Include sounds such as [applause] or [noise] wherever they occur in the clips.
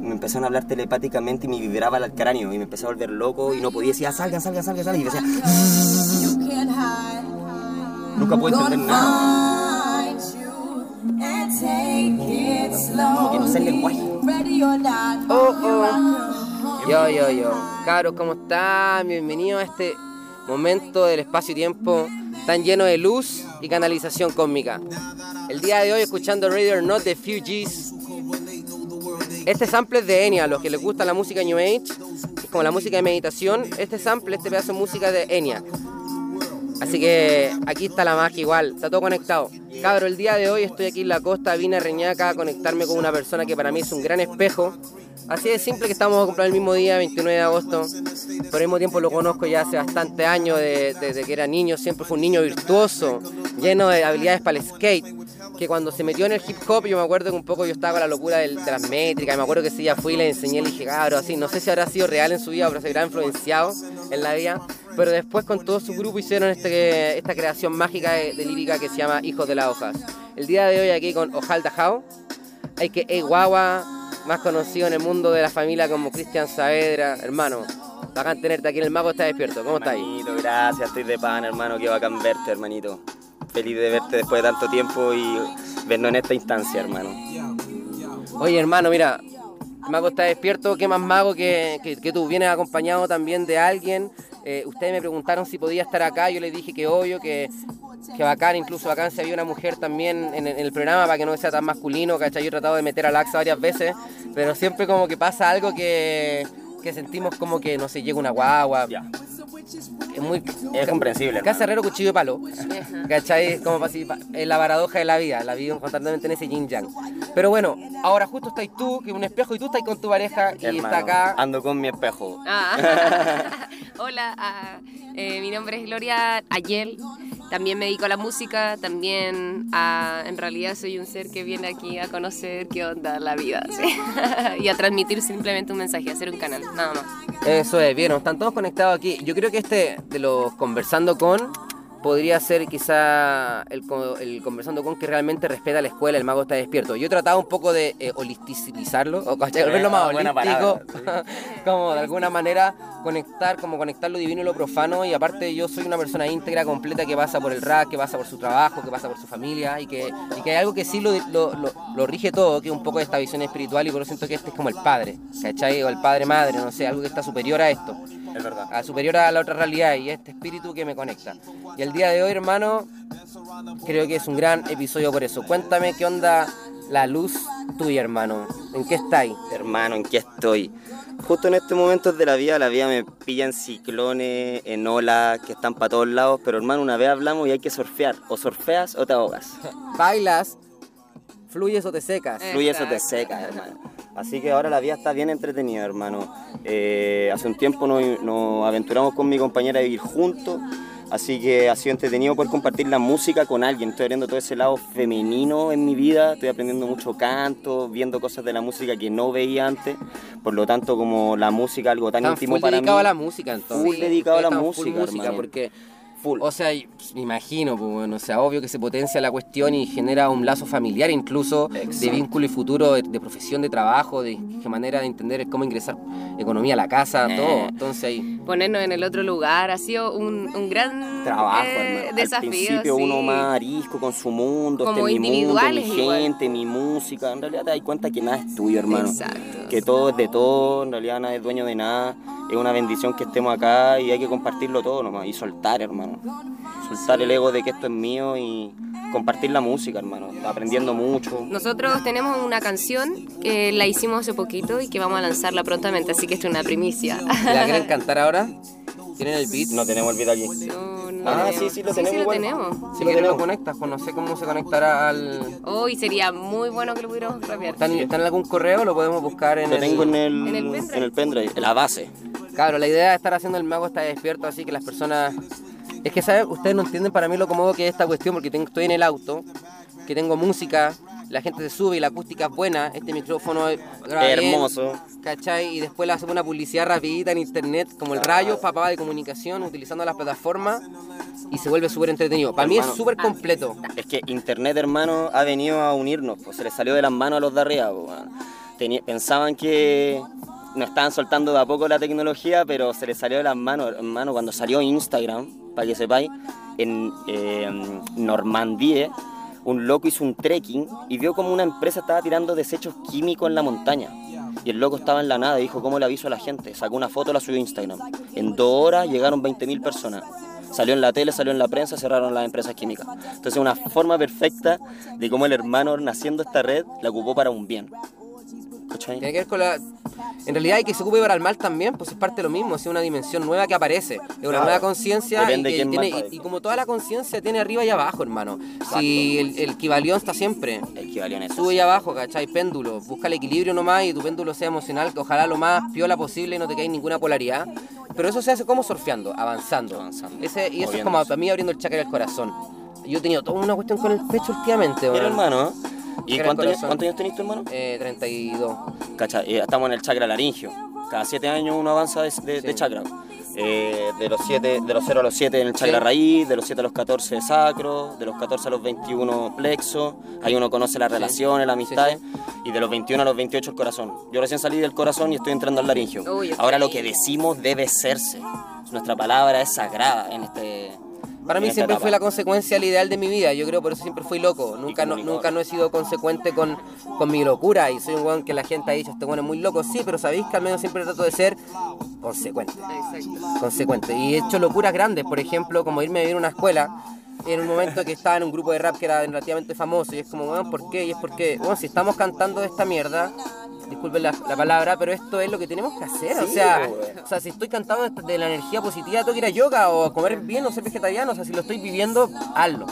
me, me empezaron a hablar telepáticamente y me vibraba al cráneo y me empecé a volver loco y no podía decir, ah, salgan, salgan, salgan, salgan. Y decía, nunca pude entender nada. Como que no sé el lenguaje. Oh, oh. Yo, yo, yo. Cabros, ¿cómo están? Bienvenidos a este momento del espacio-tiempo tan lleno de luz y canalización cósmica. El día de hoy escuchando Radio or Not de Fugees. Este sample es de Enya, a los que les gusta la música New Age, es como la música de meditación. Este sample, este pedazo de música de Enya. Así que aquí está la magia igual, está todo conectado. Cabro, el día de hoy estoy aquí en la costa, vine a Reñaca a conectarme con una persona que para mí es un gran espejo. Así de simple que estamos a comprar el mismo día, 29 de agosto. Por el mismo tiempo lo conozco ya hace bastante años, de- desde que era niño, siempre fue un niño virtuoso, lleno de habilidades para el skate. Que cuando se metió en el hip hop, yo me acuerdo que un poco yo estaba con la locura del- de, las métricas. Me acuerdo que sí, ya fui y le enseñé, le dije, cabro, así. No sé si habrá sido real en su vida, pero se habrá influenciado en la vida. Pero después con todo su grupo hicieron este, esta creación mágica de, de lírica que se llama Hijos de las Hojas. El día de hoy aquí con Ojal Dajao, hay que E Guagua, más conocido en el mundo de la familia como Cristian Saavedra, hermano. Bacán tenerte aquí en el mago está despierto. ¿Cómo estás? Hermanito, gracias, estoy de pan, hermano, qué bacán verte, hermanito. Feliz de verte después de tanto tiempo y vernos en esta instancia, hermano. Oye, hermano, mira, mago está despierto. ¿Qué más mago que, que, tú? Vienes acompañado también de alguien. Eh, ustedes me preguntaron si podía estar acá. Yo les dije que obvio, que, que bacán. Incluso bacán si había una mujer también en, en el programa para que no sea tan masculino. ¿cachai? Yo he tratado de meter a Laxa varias veces, pero siempre como que pasa algo que, que sentimos como que, no sé, llega una guagua. Ya, Es muy. es comprensible, herrero, cuchillo de palo. ¿Cachai? Como pa- así, pa- es la paradoja de la vida. La vida constantemente en ese yin yang. Pero bueno, ahora justo estáis tú, que es un espejo, y tú estás con tu pareja y Hermano, está acá. Ando con mi espejo. Ah. [laughs] [laughs] Hola, ah, eh, mi nombre es Gloria Ayel. También me dedico a la música, también a, en realidad soy un ser que viene aquí a conocer qué onda la vida ¿sí? [laughs] y a transmitir simplemente un mensaje, a hacer un canal, nada más. Eso es, bien, están todos conectados aquí. Yo creo que este de los conversando con podría ser quizá el, el conversando con que realmente respeta la escuela, el mago está despierto. Yo he tratado un poco de eh, holisticizarlo, o volverlo más Buena holístico, palabra, [laughs] como de alguna manera conectar, como conectar lo divino y lo profano. Y aparte yo soy una persona íntegra, completa, que pasa por el rap, que pasa por su trabajo, que pasa por su familia, y que, y que hay algo que sí lo, lo, lo- lo rige todo, que es un poco de esta visión espiritual, y por eso siento que este es como el padre, ¿cachai? O el padre-madre, no sé, algo que está superior a esto Es verdad. a superior a la otra realidad y este espíritu que me conecta. Y el día de hoy, hermano, creo que es un gran episodio por eso. Cuéntame qué onda la luz tuya, hermano. ¿En qué estáis? Hermano, ¿en qué estoy? Justo en estos momentos de la vida, la vida me pilla en ciclones, en olas que están para todos lados, pero hermano, una vez hablamos y hay que surfear. O surfeas o te ahogas. ¿Bailas? ¿Fluyes o te secas? Eh. Fluye eso te Exacto. seca, hermano. Así que ahora la vida está bien entretenida, hermano. Eh, hace un tiempo nos, nos aventuramos con mi compañera a vivir juntos. Así que ha sido entretenido poder compartir la música con alguien. Estoy abriendo todo ese lado femenino en mi vida. Estoy aprendiendo mucho canto, viendo cosas de la música que no veía antes. Por lo tanto, como la música algo tan íntimo full para dedicado mí. a la música, entonces. Full dedicado a la full música, hermano. porque... Full. O sea, pues, me imagino, pues, bueno, o sea, obvio que se potencia la cuestión y genera un lazo familiar incluso de vínculo y futuro, de, de profesión, de trabajo, de qué manera de entender cómo ingresar economía a la casa, Eh. todo. Entonces ahí... Ponernos en el otro lugar ha sido un, un gran trabajo, eh, desafío. Al principio sí. uno más arisco con su mundo, Como este es mi mundo, mi igual. gente, mi música. En realidad te das cuenta que nada es tuyo, hermano. Exacto. Que todo es de todo, en realidad nadie es dueño de nada. Es una bendición que estemos acá y hay que compartirlo todo nomás. Y soltar, hermano. Soltar el ego de que esto es mío y compartir la música, hermano. Aprendiendo mucho. Nosotros tenemos una canción que la hicimos hace poquito y que vamos a lanzarla prontamente, así que esto es una primicia. ¿La quieren cantar ahora? ¿Tienen el beat? No tenemos el video aquí. No, no Ah, tenemos. sí, sí, lo Sí, tenemos sí, lo tenemos. Si Sí, lo quieren lo tenemos. conectas, pues no sé cómo se conectará al... Hoy sería muy bueno que lo pudiéramos rapear. ¿Están, están en algún correo? Lo podemos buscar en Lo el... tengo en el, En el pendrive. en el pendrive, en la base. Claro, la idea de estar haciendo el mago está despierto, así que las personas... Es que, ¿saben? Ustedes no entienden para mí lo cómodo que es esta cuestión, porque tengo, estoy en el auto, que tengo música, la gente se sube y la acústica es buena, este micrófono es bien, Hermoso. ¿cachai? Y después le hacemos una publicidad rapidita en internet, como el rayo, papá de comunicación, utilizando las plataformas, y se vuelve súper entretenido. Para mí es súper completo. Es que internet, hermano, ha venido a unirnos, pues se le salió de las manos a los de arriba, pues, pensaban que no estaban soltando de a poco la tecnología, pero se les salió de las manos, hermano, cuando salió Instagram, para que sepáis, en eh, Normandía, un loco hizo un trekking y vio como una empresa estaba tirando desechos químicos en la montaña. Y el loco estaba en la nada y dijo, ¿cómo le aviso a la gente? Sacó una foto, la subió a Instagram. En dos horas llegaron 20.000 personas. Salió en la tele, salió en la prensa, cerraron las empresas químicas. Entonces una forma perfecta de cómo el hermano naciendo esta red la ocupó para un bien. ¿Cachai? Tiene que ver con la. En realidad hay que se ocupe para el mal también, pues es parte de lo mismo, es una dimensión nueva que aparece, es una Claro. nueva conciencia y, como toda la conciencia tiene arriba y abajo, hermano. Si el, el está siempre, El equivalión es sube y abajo, ¿cachai? Péndulo, busca el equilibrio nomás y tu péndulo sea emocional, que ojalá lo más piola posible y no te caiga ninguna polaridad. Pero eso se hace como surfeando, avanzando. Avanzando, Ese, y eso es como para mí abriendo el chakra del corazón. Yo he tenido toda una cuestión con el pecho últimamente, weón. hermano, ¿eh? ¿Y cuántos años, cuántos años tenés tú, hermano? Eh, 32. Cacha, eh, estamos en el chakra laringio. Cada siete años uno avanza de, de- de Sí. chakra. Eh, de los siete, de los 0 a los 7 en el chakra Sí. raíz, de los 7 a los 14 sacro, de los 14 a los 21 plexo, ahí uno conoce las Sí. relaciones, las Sí, amistades, y de los 21 a los 28 el corazón. Yo recién salí del corazón y estoy entrando al laringio. Uy. Ahora lo que decimos debe serse. Nuestra palabra es sagrada en este... Para mí siempre etapa. fue la consecuencia al ideal de mi vida, yo creo por eso siempre fui loco, nunca no, nunca no he sido consecuente con, con mi locura y soy un weón que la gente ha dicho, este weón es muy loco, sí, pero sabéis que al menos siempre trato de ser consecuente, Exacto. consecuente. Y he hecho locuras grandes, por ejemplo, como irme a vivir a una escuela en un momento que estaba en un grupo de rap que era relativamente famoso y es como, weón, ¿por qué? Y es porque, bueno, si estamos cantando de esta mierda, disculpen la, la palabra, pero esto es lo que tenemos que hacer. o, sea, weón. o sea, si estoy cantando de, de la energía positiva, tengo que ir a yoga o a comer bien o ser vegetariano. O sea, si lo estoy viviendo, hazlo.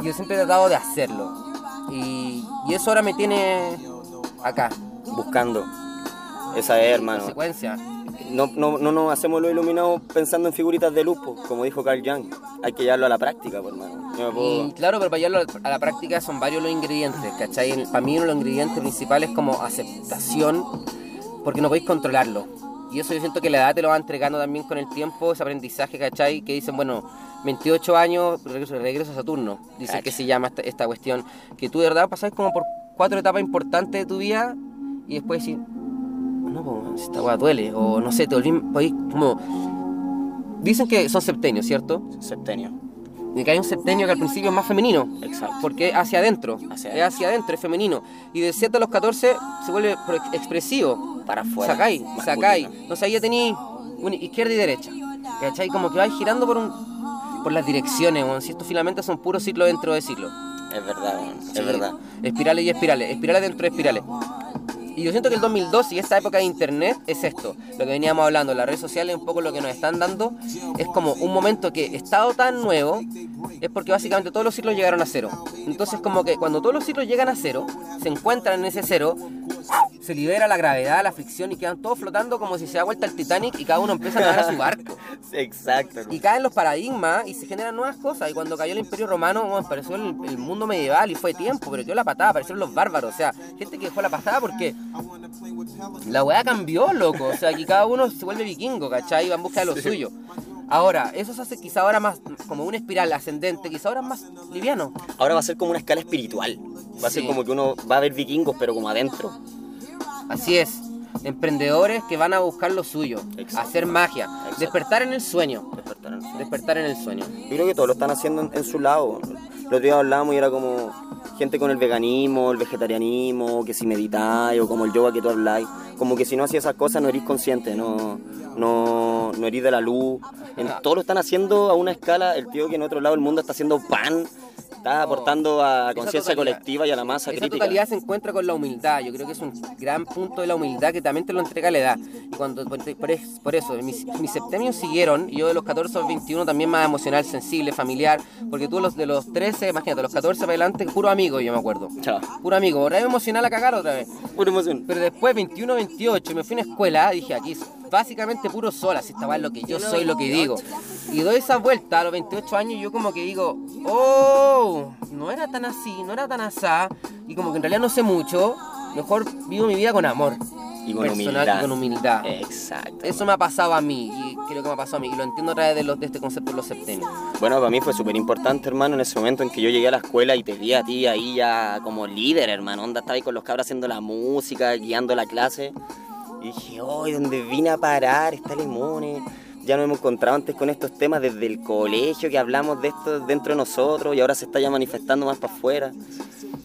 Y yo siempre he tratado de hacerlo. Y, y eso ahora me tiene acá, Buscando. Esa es, hermano. consecuencia. No, no, no nos hacemos los iluminados pensando en figuritas de luz, como dijo Carl Jung. Hay que llevarlo a la práctica, po, hermano. Puedo- Y claro, pero para llevarlo a la práctica son varios los ingredientes, ¿cachai? Para mí uno de los ingredientes principales es como aceptación, porque no podéis controlarlo. Y eso yo siento que la edad te lo va entregando también con el tiempo, ese aprendizaje, ¿cachai? Que dicen, bueno, 28 años, regreso, regreso a Saturno, dice que se llama esta, esta cuestión. Que tú de verdad pasás como por cuatro etapas importantes de tu vida y después decís, no, pues, esta weá duele, o no sé, te volví, podéis como... Dicen que son septenios, ¿cierto? Septenio. Y que hay un septenio que al principio es más femenino. Exacto. Porque es hacia adentro. Hacia es hacia adentro, es femenino. Y de 7 a los 14 se vuelve expresivo. Para afuera. Sacáis, sacáis. No sé, ahí ya tenéis izquierda y derecha. ¿Cachai? Como que vais girando por un por las direcciones, weón. Si estos filamentos son puros ciclos dentro de ciclos. Es verdad, Sí. es verdad. Espirales y espirales, espirales dentro de espirales. Y yo siento que el 2002 y esta época de internet es esto, lo que veníamos hablando, las redes sociales un poco lo que nos están dando es como un momento que estado tan nuevo es porque básicamente todos los ciclos llegaron a cero. Entonces como que cuando todos los ciclos llegan a cero, se encuentran en ese cero, se libera la gravedad, la fricción y quedan todos flotando como si se da vuelta el Titanic y cada uno empieza a nadar a su barco. [laughs] Exacto. Y caen los paradigmas y se generan nuevas cosas. Y cuando cayó el Imperio Romano, bueno, apareció el, el mundo medieval y fue tiempo, pero quedó la patada, aparecieron los bárbaros. O sea, gente que dejó la patada porque la weá cambió, loco. O sea, aquí cada uno se vuelve vikingo, ¿cachai? Y va en busca de lo suyo. Ahora, eso se hace quizá ahora más como una espiral ascendente, quizá ahora más liviano. Ahora va a ser como una escala espiritual. Va a ser como que uno va a ver vikingos, pero como adentro. Así es. Emprendedores que van a buscar lo suyo, Exacto. hacer magia, Exacto. despertar en el sueño. Despertar en el sueño. Despertar en el sueño. Yo creo que todos lo están haciendo en, en su lado. Los días hablábamos y era como gente con el veganismo, el vegetarianismo, que si meditáis o como el yoga que tú habláis. Como que si no hacías esas cosas no eres consciente, no, no, no eres de la luz. En, todos lo están haciendo a una escala. El tío que en otro lado del mundo está haciendo pan, está aportando a conciencia colectiva y a la masa Esa crítica. totalidad se encuentra con la humildad. Yo creo que es un gran punto de la humildad que también te lo entrega la edad. Y cuando por, por es- por eso, mis, mis septenios siguieron, y yo de los 14 a los 21 también más emocional, sensible, familiar, porque tú los de los 13, imagínate, los 14 para adelante, puro amigo, yo me acuerdo. Chao. Puro amigo, otra vez emocional a cagar otra vez. Pura emoción. Pero después, 21, 28, me fui a una escuela, dije, aquí es básicamente puro sola, si estaba es lo que yo soy, lo que digo. Y doy esa vuelta a los 28 años y yo como que digo, oh, no era tan así, no era tan asá, y como que en realidad no sé mucho, mejor vivo mi vida con amor. Y con personal humildad. y con humildad. Exacto. Eso me ha pasado a mí. Y lo que me pasó a mí. Y lo entiendo a través de, los, de este concepto de los septenios. Bueno, para mí fue súper importante, hermano, en ese momento en que yo llegué a la escuela y te vi a ti ahí ya como líder, hermano. Onda, estaba ahí con los cabros haciendo la música, guiando la clase. Y dije, hoy, ¿dónde vine a parar? Está Limone. Ya nos hemos encontrado antes con estos temas desde el colegio, que hablamos de esto dentro de nosotros y ahora se está ya manifestando más para afuera.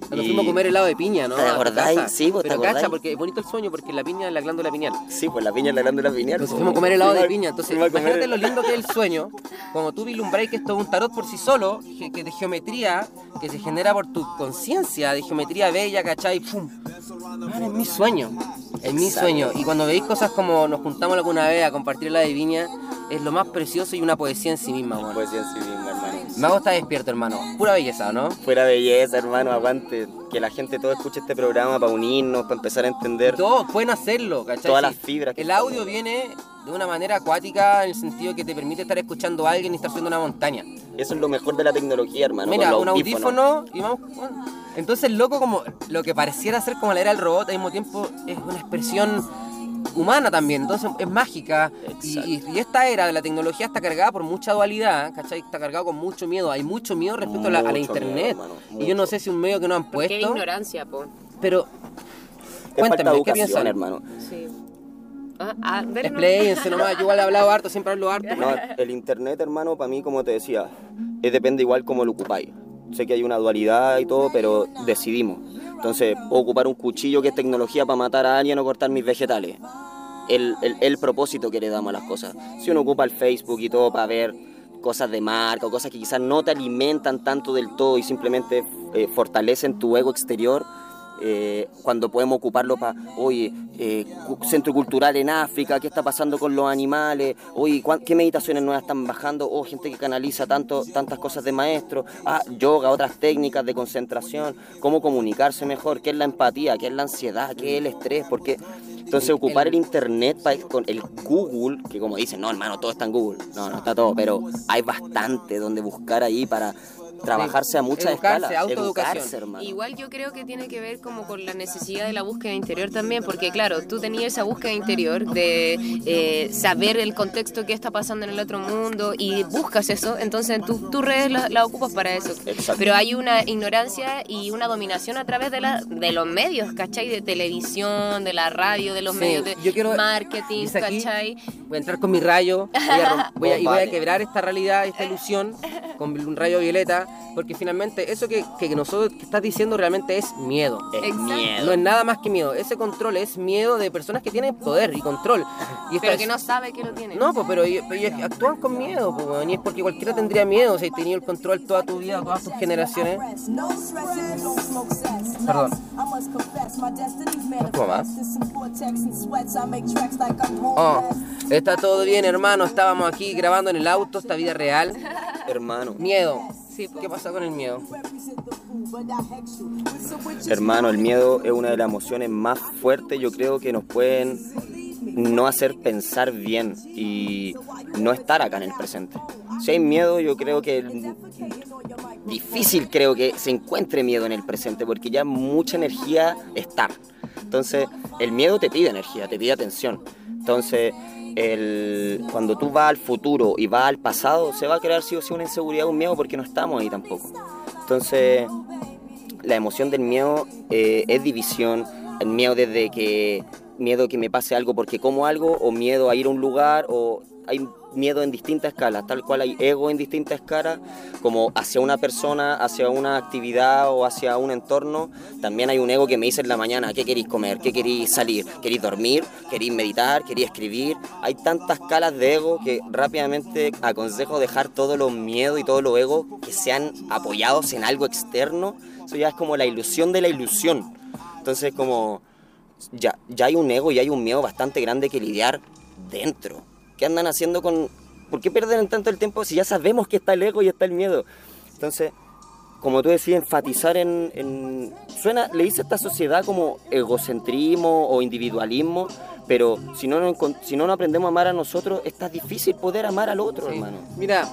Cuando Y- fuimos a comer helado de piña, ¿no? ¿Te acordáis? Sí, pues, ¿te Pero cacha, acordáis? porque es bonito el sueño, porque la piña es la glándula pineal. Sí, pues la piña es la glándula pineal. Entonces po. fuimos a comer helado de piña. Entonces, imagínate lo lindo que es el sueño. Como tú vislumbráis que esto es un tarot por sí solo, que que de geometría, que se genera por tu conciencia, de geometría bella, ¿cachai? ¡Pum! Man, es mi sueño. Es mi Exacto. sueño. Y cuando veis cosas como nos juntamos alguna vez a compartir la de viña, es lo más precioso y una poesía en sí misma, weón. Poesía en sí misma, hermano. Mago está despierto, hermano. Pura belleza, ¿no? Fuera belleza, hermano, aguante. Que la gente todo escuche este programa para unirnos, para empezar a entender. Todos pueden hacerlo, ¿cachai? Todas las fibras que El audio viene de una manera acuática en el sentido que te permite estar escuchando a alguien y estar subiendo una montaña. Eso es lo mejor de la tecnología, hermano. Mira, un audífono y vamos. bueno. Entonces, loco, como lo que pareciera ser como la era del robot, al mismo tiempo es una expresión humana también, entonces es mágica. Y, y- y esta era de la tecnología está cargada por mucha dualidad, ¿cachai? Está cargado con mucho miedo. Hay mucho miedo respecto a la, a la Mucho internet. miedo, hermano, y yo no sé si un medio que no han Qué puesto, ignorancia, po. pero Es cuéntame, ¿qué piensan? hermano. Sí. Ah, ah. Expléyense nomás, yo igual he hablado harto, siempre hablo harto. No, el internet, hermano, para mí, como te decía, es depende igual como lo ocupáis. Sé que hay una dualidad y todo, pero decidimos. Entonces, ocupar un cuchillo que es tecnología para matar a alguien o cortar mis vegetales. El, el, el propósito que le damos a las cosas. Si uno ocupa el Facebook y todo para ver cosas de marca o cosas que quizás no te alimentan tanto del todo y simplemente eh, fortalecen tu ego exterior, eh, cuando podemos ocuparlo para, oye, eh, centro cultural en África, qué está pasando con los animales, oye, qué meditaciones nuevas están bajando, oh, gente que canaliza tanto, tantas cosas de maestro, ah, yoga, otras técnicas de concentración, cómo comunicarse mejor, qué es la empatía, qué es la ansiedad, qué es el estrés, porque entonces El- ocupar el el- internet pa- con el Google, que como dicen, no hermano, todo está en Google, no, no está todo, pero hay bastante donde buscar ahí para trabajarse a escalas, autoeducación. educarse, hermano. Igual yo creo que tiene que ver como con la necesidad de la búsqueda interior también, porque claro, tú tenías esa búsqueda interior de eh, saber el contexto que está pasando en el otro mundo y buscas eso, entonces tus tus redes las la ocupas para eso. Exacto. Pero hay una ignorancia y una dominación a través de, la, de los medios, ¿cachai? De televisión, de la radio, de los Sí, medios de yo quiero- marketing, aquí, ¿cachai? Voy a entrar con mi rayo voy a voy a- y voy a quebrar esta realidad, esta ilusión con un rayo violeta, porque finalmente eso que, que nosotros que estás diciendo realmente es miedo. Es Exacto. miedo. No es nada más que miedo. Ese control es miedo de personas que tienen poder y control. Y Pero es- que no sabe que lo tiene. No, pues, pero ellos, ellos actúan con miedo, pues, y es porque cualquiera tendría miedo si has tenido el control toda tu vida, todas tus generaciones. Perdón. ¿Cómo más? Oh, está todo bien, hermano. Estábamos aquí grabando en el auto, esta vida real. Hermano, Miedo. Sí. ¿Qué pasa con el miedo? hermano, el miedo es una de las emociones más fuertes, yo creo que nos pueden no hacer pensar bien y no estar acá en el presente. Si hay miedo, yo creo que difícil creo que se encuentre miedo en el presente porque ya mucha energía está. Entonces, el miedo te pide energía, te pide atención. Entonces, el, cuando tú vas al futuro y vas al pasado, se va a crear sí o sí una inseguridad, un miedo porque no estamos ahí tampoco. Entonces, la emoción del miedo eh, es división, el miedo desde que miedo que me pase algo porque como algo o miedo a ir a un lugar o hay miedo en distintas escalas, tal cual hay ego en distintas escalas, como hacia una persona, hacia una actividad o hacia un entorno, también hay un ego que me dice en la mañana, ¿qué queréis comer? ¿Qué queréis salir? ¿Queréis dormir? ¿Queréis meditar? ¿Queréis escribir? Hay tantas escalas de ego que rápidamente aconsejo dejar todos los miedos y todos los egos que sean apoyados en algo externo, eso ya es como la ilusión de la ilusión. Entonces como ya, ya hay un ego y hay un miedo bastante grande que lidiar dentro. ¿Qué andan haciendo con...? ¿Por qué pierden tanto el tiempo si ya sabemos que está el ego y está el miedo? Entonces, como tú decías, enfatizar en... en- suena, le dice a esta sociedad como egocentrismo o individualismo, pero si no, encon- si no nos aprendemos a amar a nosotros, está difícil poder amar al otro, Sí. hermano. Mira,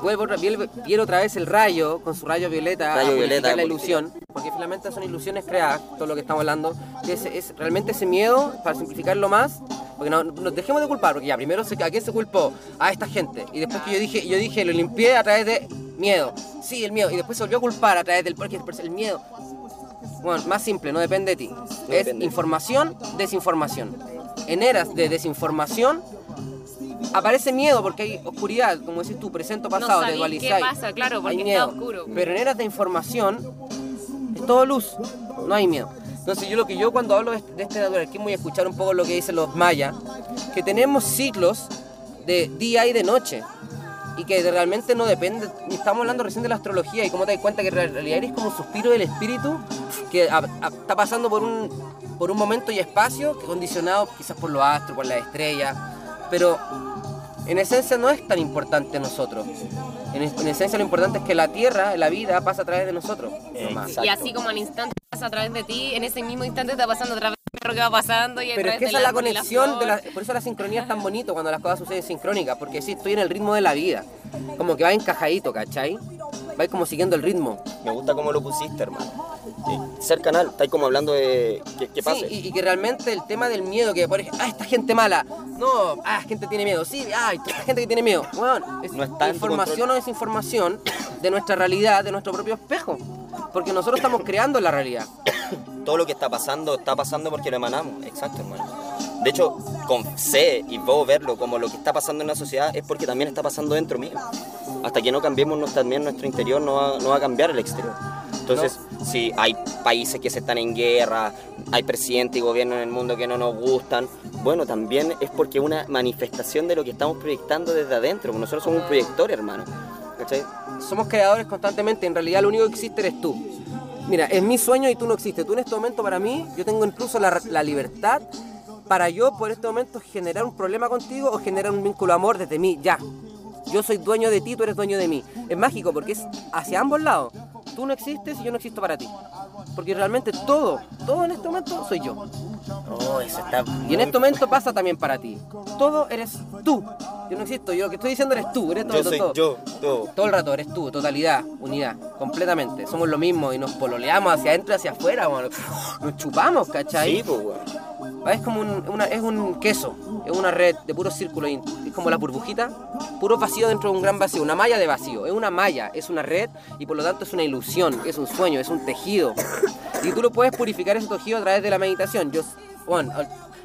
vuelvo viene otra vez el rayo con su rayo violeta Rayo a violeta, la ilusión, porque finalmente son ilusiones creadas, todo lo que estamos hablando, es, es realmente ese miedo, para simplificarlo más, porque no, nos dejemos de culpar, porque ya primero se, a quién se culpó, a esta gente, y después que yo dije, yo dije, lo limpié a través de miedo, sí, el miedo, y después se volvió a culpar a través del, porque el miedo, bueno, más simple, no depende de ti, es información, desinformación. En eras de desinformación aparece miedo porque hay oscuridad, como decís tú, presente pasado, no de dualizáis. ¿Qué pasa? Claro, porque hay miedo. está oscuro. Pero en eras de información es todo luz, no hay miedo. Entonces yo lo que yo cuando hablo de, este natural, que voy a escuchar un poco lo que dicen los mayas, que tenemos ciclos de día y de noche y que realmente no depende, estamos hablando recién de la astrología y cómo te das cuenta que en realidad eres como un suspiro del espíritu que está pasando por un, por un momento y espacio que condicionado quizás por los astros, por las estrellas, pero en esencia no es tan importante nosotros. En, esencia lo importante es que la tierra, la vida, pasa a través de nosotros. Y así como al instante pasa a través de ti, en ese mismo instante está pasando a través de lo que va pasando. Y Pero es que esa es la conexión, por eso la sincronía es tan bonito cuando las cosas suceden sincrónicas, porque sí, estoy en el ritmo de la vida, como que va encajadito, ¿cachai? Va como siguiendo el ritmo. Me gusta cómo lo pusiste, hermano. ser canal, estáis como hablando de qué, pasa. Sí, y, que realmente el tema del miedo, que por ejemplo, ah, esta gente mala, no, ah, gente tiene miedo, sí, ay, esta gente que tiene miedo. Bueno, es no información o desinformación de nuestra realidad, de nuestro propio espejo. Porque nosotros estamos creando la realidad. [coughs] Todo lo que está pasando, está pasando porque lo emanamos. Exacto, hermano. De hecho, con, sé y puedo verlo como lo que está pasando en la sociedad es porque también está pasando dentro mío. Hasta que no cambiemos también nuestro interior, no va, no va a cambiar el exterior. Entonces, si hay países que se están en guerra, hay presidente y gobierno en el mundo que no nos gustan, bueno, también es porque es una manifestación de lo que estamos proyectando desde adentro. Nosotros somos un proyector, hermano. ¿Cachai? Somos creadores constantemente, en realidad lo único que existe eres tú. Mira, es mi sueño y tú no existes. Tú en este momento para mí, yo tengo incluso la, la libertad para yo por este momento generar un problema contigo o generar un vínculo de amor desde mí, ya. Yo soy dueño de ti, tú eres dueño de mí. Es mágico porque es hacia ambos lados. Tú no existes y yo no existo para ti. Porque realmente todo, todo en este momento soy yo. Oh, eso está y en este momento pasa también para ti. Todo eres tú. Yo no existo, yo lo que estoy diciendo eres tú, eres todo, yo soy todo. Yo, todo. Todo el rato eres tú, totalidad, unidad, completamente. Somos lo mismo y nos pololeamos hacia adentro y hacia afuera, nos chupamos, ¿cachai? Sí, pues, es como un, una, es un queso, es una red de puro círculo, es como la burbujita, puro vacío dentro de un gran vacío, una malla de vacío, es una malla, es una red y por lo tanto es una ilusión, es un sueño, es un tejido. Y tú lo puedes purificar ese tejido a través de la meditación. Yo,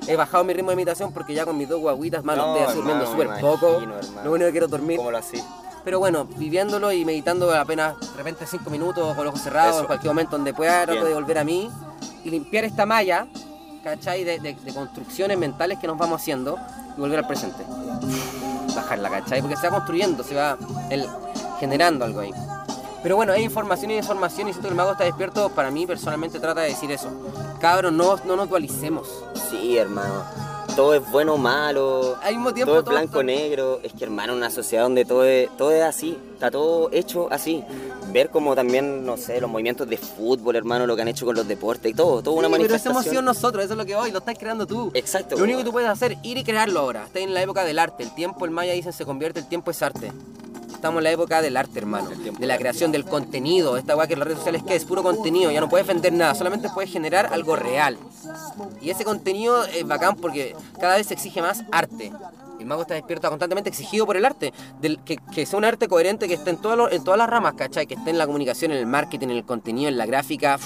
he bajado mi ritmo de meditación porque ya con mis dos guaguitas, mano, estoy durmiendo súper poco. Lo único que quiero dormir. ¿Cómo lo así? Pero bueno, viviéndolo y meditando apenas de repente cinco minutos con los ojos cerrados, en cualquier momento donde pueda, trato de volver a mí y limpiar esta malla ¿cachai? De, de, construcciones mentales que nos vamos haciendo y volver al presente. Bajarla, ¿cachai? Porque se va construyendo, se va el, generando algo ahí. Pero bueno, hay información y información y siento que el mago está despierto. Para mí, personalmente, trata de decir eso. Cabros, no, no nos dualicemos. Sí, hermano. Todo es bueno o malo. Al mismo tiempo, todo es blanco o negro. Es que, hermano, una sociedad donde todo es, todo es así. Está todo hecho así ver como también, no sé, los movimientos de fútbol, hermano, lo que han hecho con los deportes y todo, todo una manifestación. Pero esa emoción nosotros, eso es lo que hoy, lo estás creando tú. Exacto. Lo único que tú puedes hacer es ir y crearlo ahora. Estás en la época del arte, el tiempo, el maya dicen, se convierte, el tiempo es arte. Estamos en la época del arte, hermano. De la creación del contenido. Esta weá que las redes sociales que es puro contenido. Ya no puedes vender nada. Solamente puedes generar algo real. Y ese contenido es bacán porque cada vez se exige más arte. El mago está despierto constantemente exigido por el arte, del, que, que, sea un arte coherente que esté en, en todas las ramas, ¿cachai? Que esté en la comunicación, en el marketing, en el contenido, en la gráfica.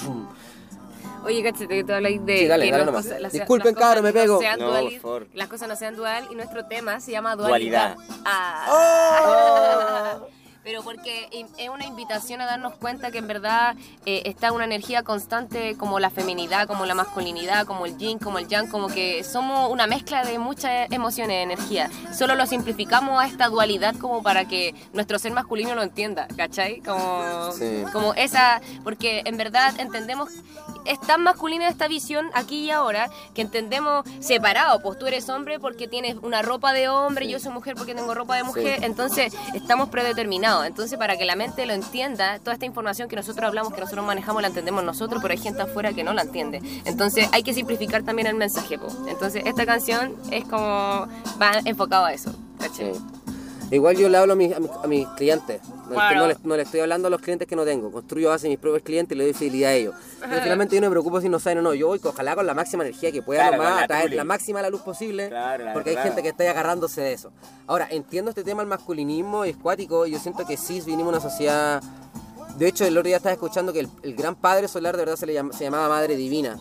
Oye, cachete, que tú habláis de dale, que cosas, las, Disculpen, caro, me pego. No, las cosas no sean dual y nuestro tema se llama dualidad. dualidad. Ah. Oh. [laughs] pero porque es una invitación a darnos cuenta que en verdad eh, está una energía constante como la feminidad, como la masculinidad, como el yin, como el yang, como que somos una mezcla de muchas emociones, energía. Solo lo simplificamos a esta dualidad como para que nuestro ser masculino lo entienda, ¿cachai? Como, como esa, porque en verdad entendemos, es tan masculina esta visión aquí y ahora que entendemos separado, pues tú eres hombre porque tienes una ropa de hombre, yo soy mujer porque tengo ropa de mujer, entonces estamos predeterminados entonces, para que la mente lo entienda, toda esta información que nosotros hablamos, que nosotros manejamos, la entendemos nosotros, pero hay gente afuera que no la entiende. Entonces, hay que simplificar también el mensaje. Entonces, esta canción es como va enfocado a eso. Igual yo le hablo a mis, a mis, a mis clientes. No, Claro. no, les, no les estoy hablando a los clientes que no tengo. Construyo base a mis propios clientes y le doy fidelidad a ellos. Pero finalmente yo no me preocupo si no saben o no. Yo voy ojalá con la máxima energía que pueda Claro, nomás, la tuli. máxima la luz posible. Claro, la porque hay gente que está ahí agarrándose de eso. Ahora, entiendo este tema del masculinismo es cuático. Yo siento que sí vinimos a una sociedad. De hecho, el otro día estaba escuchando que el, el gran padre solar de verdad se, le llama- se llamaba Madre Divina.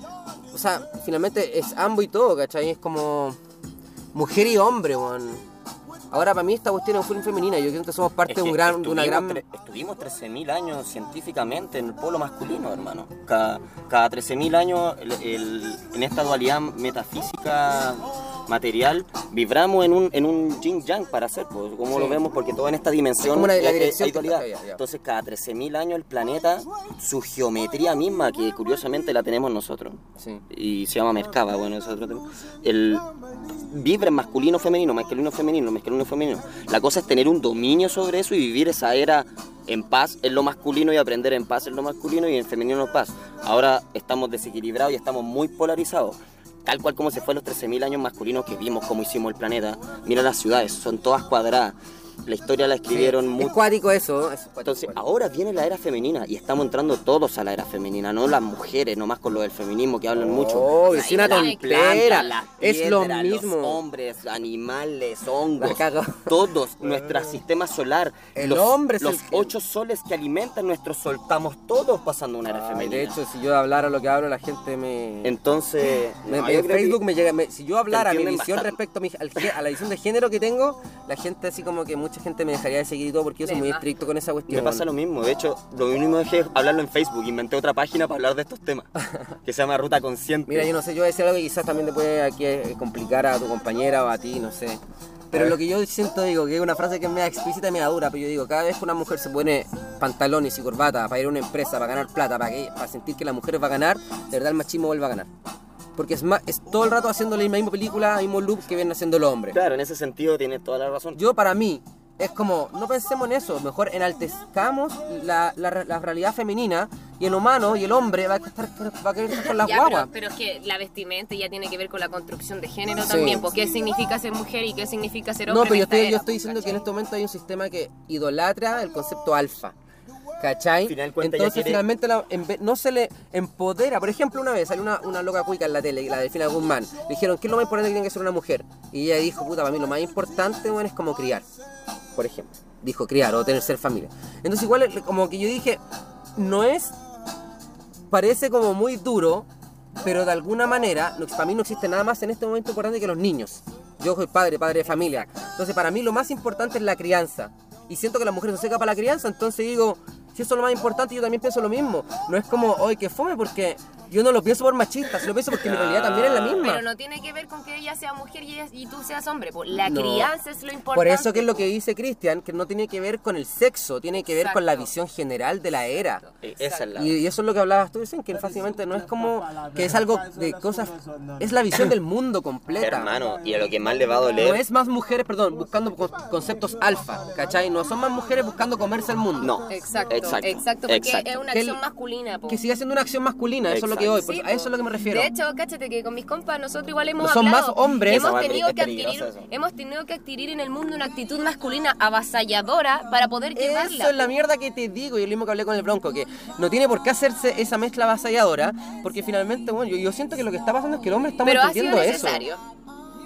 O sea, finalmente es ambos y todo, ¿cachai? Es como mujer y hombre, weón. Ahora para mí esta cuestión es full femenina. Yo creo que somos parte Es de, un gran, de una gran... estuvimos tre- Estuvimos 13.000 años científicamente en el polo masculino, hermano. Cada, cada 13.000 años el- el- en esta dualidad metafísica material vibramos en un, en un yin yang para hacer, pues, como Sí. lo vemos, porque todo en esta dimensión como la- hay dualidad. Entonces cada 13.000 años el planeta, su geometría misma, que curiosamente la tenemos nosotros, Sí. y se llama Merkaba, bueno, es otro tema. El vibra en masculino femenino, masculino femenino, masculino femenino. La cosa es tener un dominio sobre eso y vivir esa era en paz en lo masculino y aprender en paz en lo masculino y en femenino en paz. Ahora estamos desequilibrados y estamos muy polarizados. Tal cual como se fue los 13.000 años masculinos que vimos cómo hicimos el planeta. Mira las ciudades, son todas cuadradas. La historia la escribieron muy Es cuático eso. es cuático, entonces, cuático. ahora viene la era femenina y estamos entrando todos a la era femenina, no las mujeres, nomás con lo del feminismo que hablan mucho. Oh, es una las Es lo mismo. Los hombres, animales, hongos, todos, [laughs] nuestro sistema solar, El los, hombre los el ocho soles que alimentan nuestro sol, estamos todos pasando una era Ay, femenina. de hecho, si yo hablara lo que hablo, la gente me... Entonces, [laughs] Me- no, en creo que- Facebook me llega, me- si yo hablara mi visión bastante. respecto a, mi- al a la visión de género que tengo, la gente así como que mucha gente me dejaría de seguir y todo porque yo soy muy estricto con esa Me cuestión. pasa lo mismo, de hecho, lo mismo dejé hablarlo en Facebook, inventé otra página para hablar de estos temas, que se llama Ruta Consciente. Mira, yo no sé, yo voy a decir algo que quizás también te puede aquí eh, complicar a tu compañera o a ti, no sé. Pero lo que yo siento, digo, que es una frase que es media explícita y media dura, pero yo digo, cada vez que una mujer se pone pantalones y corbata para ir a una empresa, para ganar plata, para, que, para sentir que la mujer va a ganar, de verdad el machismo vuelve a ganar. Porque es, más, es todo el rato haciendo la misma película, el mismo loop que vienen haciendo los hombres. Claro, en ese sentido tiene toda la razón. Yo para mí es como, no pensemos en eso, mejor enaltezcamos la, la, la realidad femenina y el humano y el hombre va a estar, va a querer estar con las Ya, guaguas. pero, pero es que la vestimenta ya tiene que ver con la construcción de género Sí. también, porque qué significa ser mujer y qué significa ser No, hombre. pero yo estoy, yo estoy diciendo que en este momento hay un sistema que idolatra el concepto alfa. ¿Cachai? Al final Entonces quiere- finalmente la- en vez- no se le empodera. Por ejemplo, una vez salió una, una loca cuica en la tele, la Delfina Guzmán. Le dijeron, ¿qué es lo más importante que tiene que ser una mujer? Y ella dijo, puta, para mí lo más importante, bueno, es como criar. Por ejemplo. Dijo criar o tener ser familia. Entonces igual como que yo dije, no es... Parece como muy duro, pero de alguna manera, no- para mí no existe nada más en este momento importante que los niños. Yo soy padre, padre de familia. Entonces, para mí lo más importante es la crianza. Y siento que la mujer se seca para la crianza, entonces digo, si eso es lo más importante, yo también pienso lo mismo. No es como, hoy que fome, porque yo no lo pienso por machista, se lo pienso porque mi realidad también es la misma. Pero no tiene que ver con que ella sea mujer y, ella- y tú seas hombre. La No. crianza es lo importante. Por eso que es lo que dice Cristian, que no tiene que ver con el sexo, tiene que ver con la visión general de la era. Eh, Esa es la... Y, y eso es lo que hablabas tú, dicen que fácilmente no es como que es algo de cosas, es la visión del mundo completa. Hermano, y a lo que más le va a No doler... es más mujeres, perdón, buscando co- conceptos alfa, ¿cachai? No son más mujeres buscando comerse el mundo. No. Exacto, Exacto, exacto, porque exacto. es una Que acción el- masculina. po. Que sigue siendo una acción masculina, eso es lo que voy, pues, Sí, a eso es lo que me refiero. De hecho, cáchate que con mis compas nosotros igual hemos Son hablado. más hombres. Hemos tenido, que adquirir, eso. hemos tenido que adquirir en el mundo una actitud masculina avasalladora para poder llevarla. Eso es la mierda que te digo, y lo mismo que hablé con el Bronco, que no tiene por qué hacerse esa mezcla avasalladora, porque finalmente, bueno, yo, yo siento que lo que está pasando es que el hombre está Pero ha sido entendiendo eso.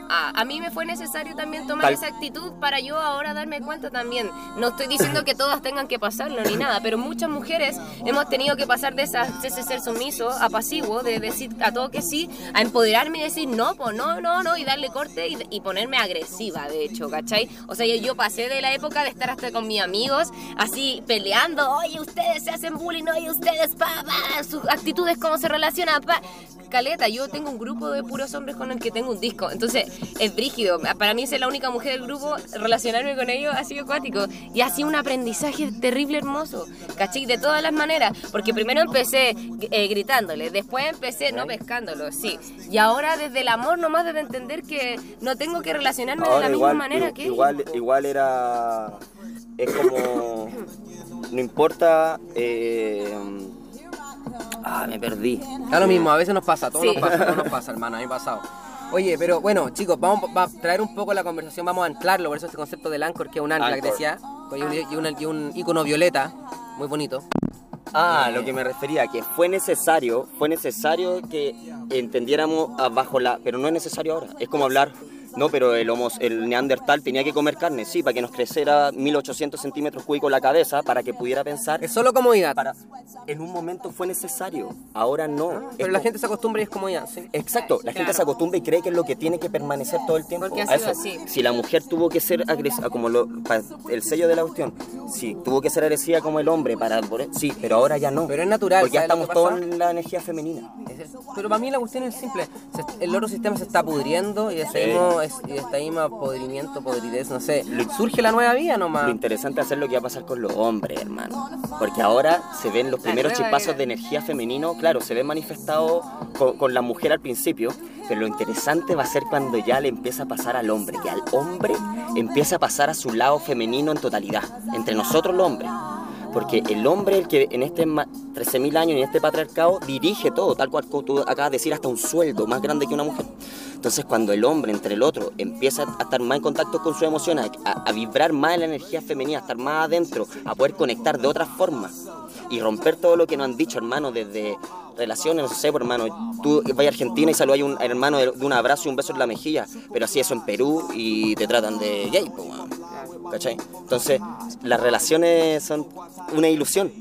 Ah, a mí me fue necesario también tomar Tal- esa actitud para yo ahora darme cuenta también. No estoy diciendo que todas tengan que pasarlo ni nada, pero muchas mujeres hemos tenido que pasar de, esa, de ese ser sumiso a pasivo, de decir a todo que sí, a empoderarme y decir no, pues no, no, no, y darle corte y, y ponerme agresiva, de hecho, ¿cachai? O sea, yo, yo pasé de la época de estar hasta con mis amigos, así peleando, oye, ustedes se hacen bullying, oye, ustedes, pa, pa, sus actitudes, cómo se relacionan, pa. Caleta, yo tengo un grupo de puros hombres con el que tengo un disco, entonces es brígido. Para mí ser la única mujer del grupo, relacionarme con ellos ha sido acuático y ha sido un aprendizaje terrible hermoso, ¿cachai? De todas las maneras, porque primero empecé eh, gritándole, después empecé no pescándolo, sí, y ahora desde el amor nomás desde entender que no tengo que relacionarme de la misma manera que igual, ellos. igual era... Es como... No importa... eh, ah, me perdí. Da lo mismo, a veces nos pasa, Sí. nos pasa, a todos nos [laughs] pasa, hermano, a mí me ha pasado. Oye, pero bueno, chicos, vamos a traer un poco la conversación, vamos a anclarlo, por eso este concepto del anchor, que es un ancla, que Anchor. decía, y un, y un- icono violeta, muy bonito. Ah, Eh. lo que me refería, que fue necesario, fue necesario que entendiéramos bajo la... Pero no es necesario ahora, es como hablar... No, pero el, homo, el neandertal tenía que comer carne, sí, para que nos creciera 1800 centímetros cúbicos la cabeza, para que pudiera pensar. Es solo comodidad, Para, en un momento fue necesario, ahora no. Ah, pero Es la gente se acostumbra y es comodidad, sí. Exacto, la gente se acostumbra y cree que es lo que tiene que permanecer todo el tiempo. Porque ha sido así. Si la mujer tuvo que ser agresiva, como lo, el sello de la cuestión, si tuvo que ser agresiva como el hombre, para sí, pero ahora ya no. Pero es natural, Porque ya ¿sabes lo estamos todos en la energía femenina. Pero para mí la cuestión es simple. Se- el otro sistema se está pudriendo y mismo, es- y de esta misma podrimiento, podridez, no sé. Surge la nueva vida Lo nomás. interesante es hacer lo que va a pasar con los hombres, hermano. Porque ahora se ven los primeros chispazos de energía femenino, claro, se ven manifestados con, con la mujer al principio, pero lo interesante va a ser cuando ya le empieza a pasar al hombre, que al hombre empieza a pasar a su lado femenino en totalidad, entre nosotros los hombres. Porque el hombre, el que en este ma- 13.000 años, en este patriarcado, dirige todo, tal cual tú acabas de decir, hasta un sueldo más grande que una mujer. Entonces, cuando el hombre, entre el otro, empieza a estar más en contacto con sus emociones, a, a vibrar más en la energía femenina, a estar más adentro, a poder conectar de otras formas y romper todo lo que nos han dicho, hermano, desde relaciones, no sé, pues, hermano, tú vas a Argentina y saludas a un hermano de, de un abrazo y un beso en la mejilla, pero así eso en Perú y te tratan de gay, pues. ¿cachai? Entonces, las relaciones son una ilusión,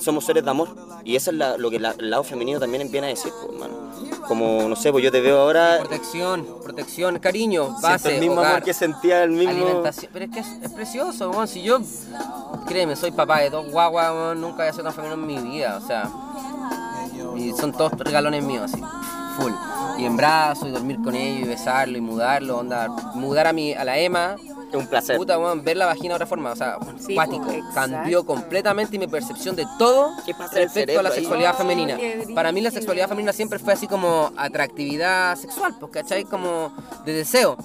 somos seres de amor y eso es la- lo que la- el lado femenino también viene a decir, pues, hermano. Como, no sé, pues yo te veo ahora, Protección, protección, cariño, base, el mismo hogar, amor que sentía el mismo... alimentación. Pero es que es, es precioso, weón. Si yo, créeme, soy papá de dos guaguas, weón, nunca había sido tan femenino en mi vida, o sea. Y son todos regalones míos, así, full. Y en brazos, y dormir con ellos, y besarlo, y mudarlo, onda, mudar a mi, a la Emma. Un placer. Puta, weón, ver la vagina de otra forma, o sea, Sí, cuático. pues, Cambió exacto. completamente mi percepción de todo ¿Qué pasa respecto a la ahí? sexualidad Ay, femenina. qué Para mí la sexualidad femenina siempre fue así como atractividad sexual, pues, ¿cachai? Como de deseo.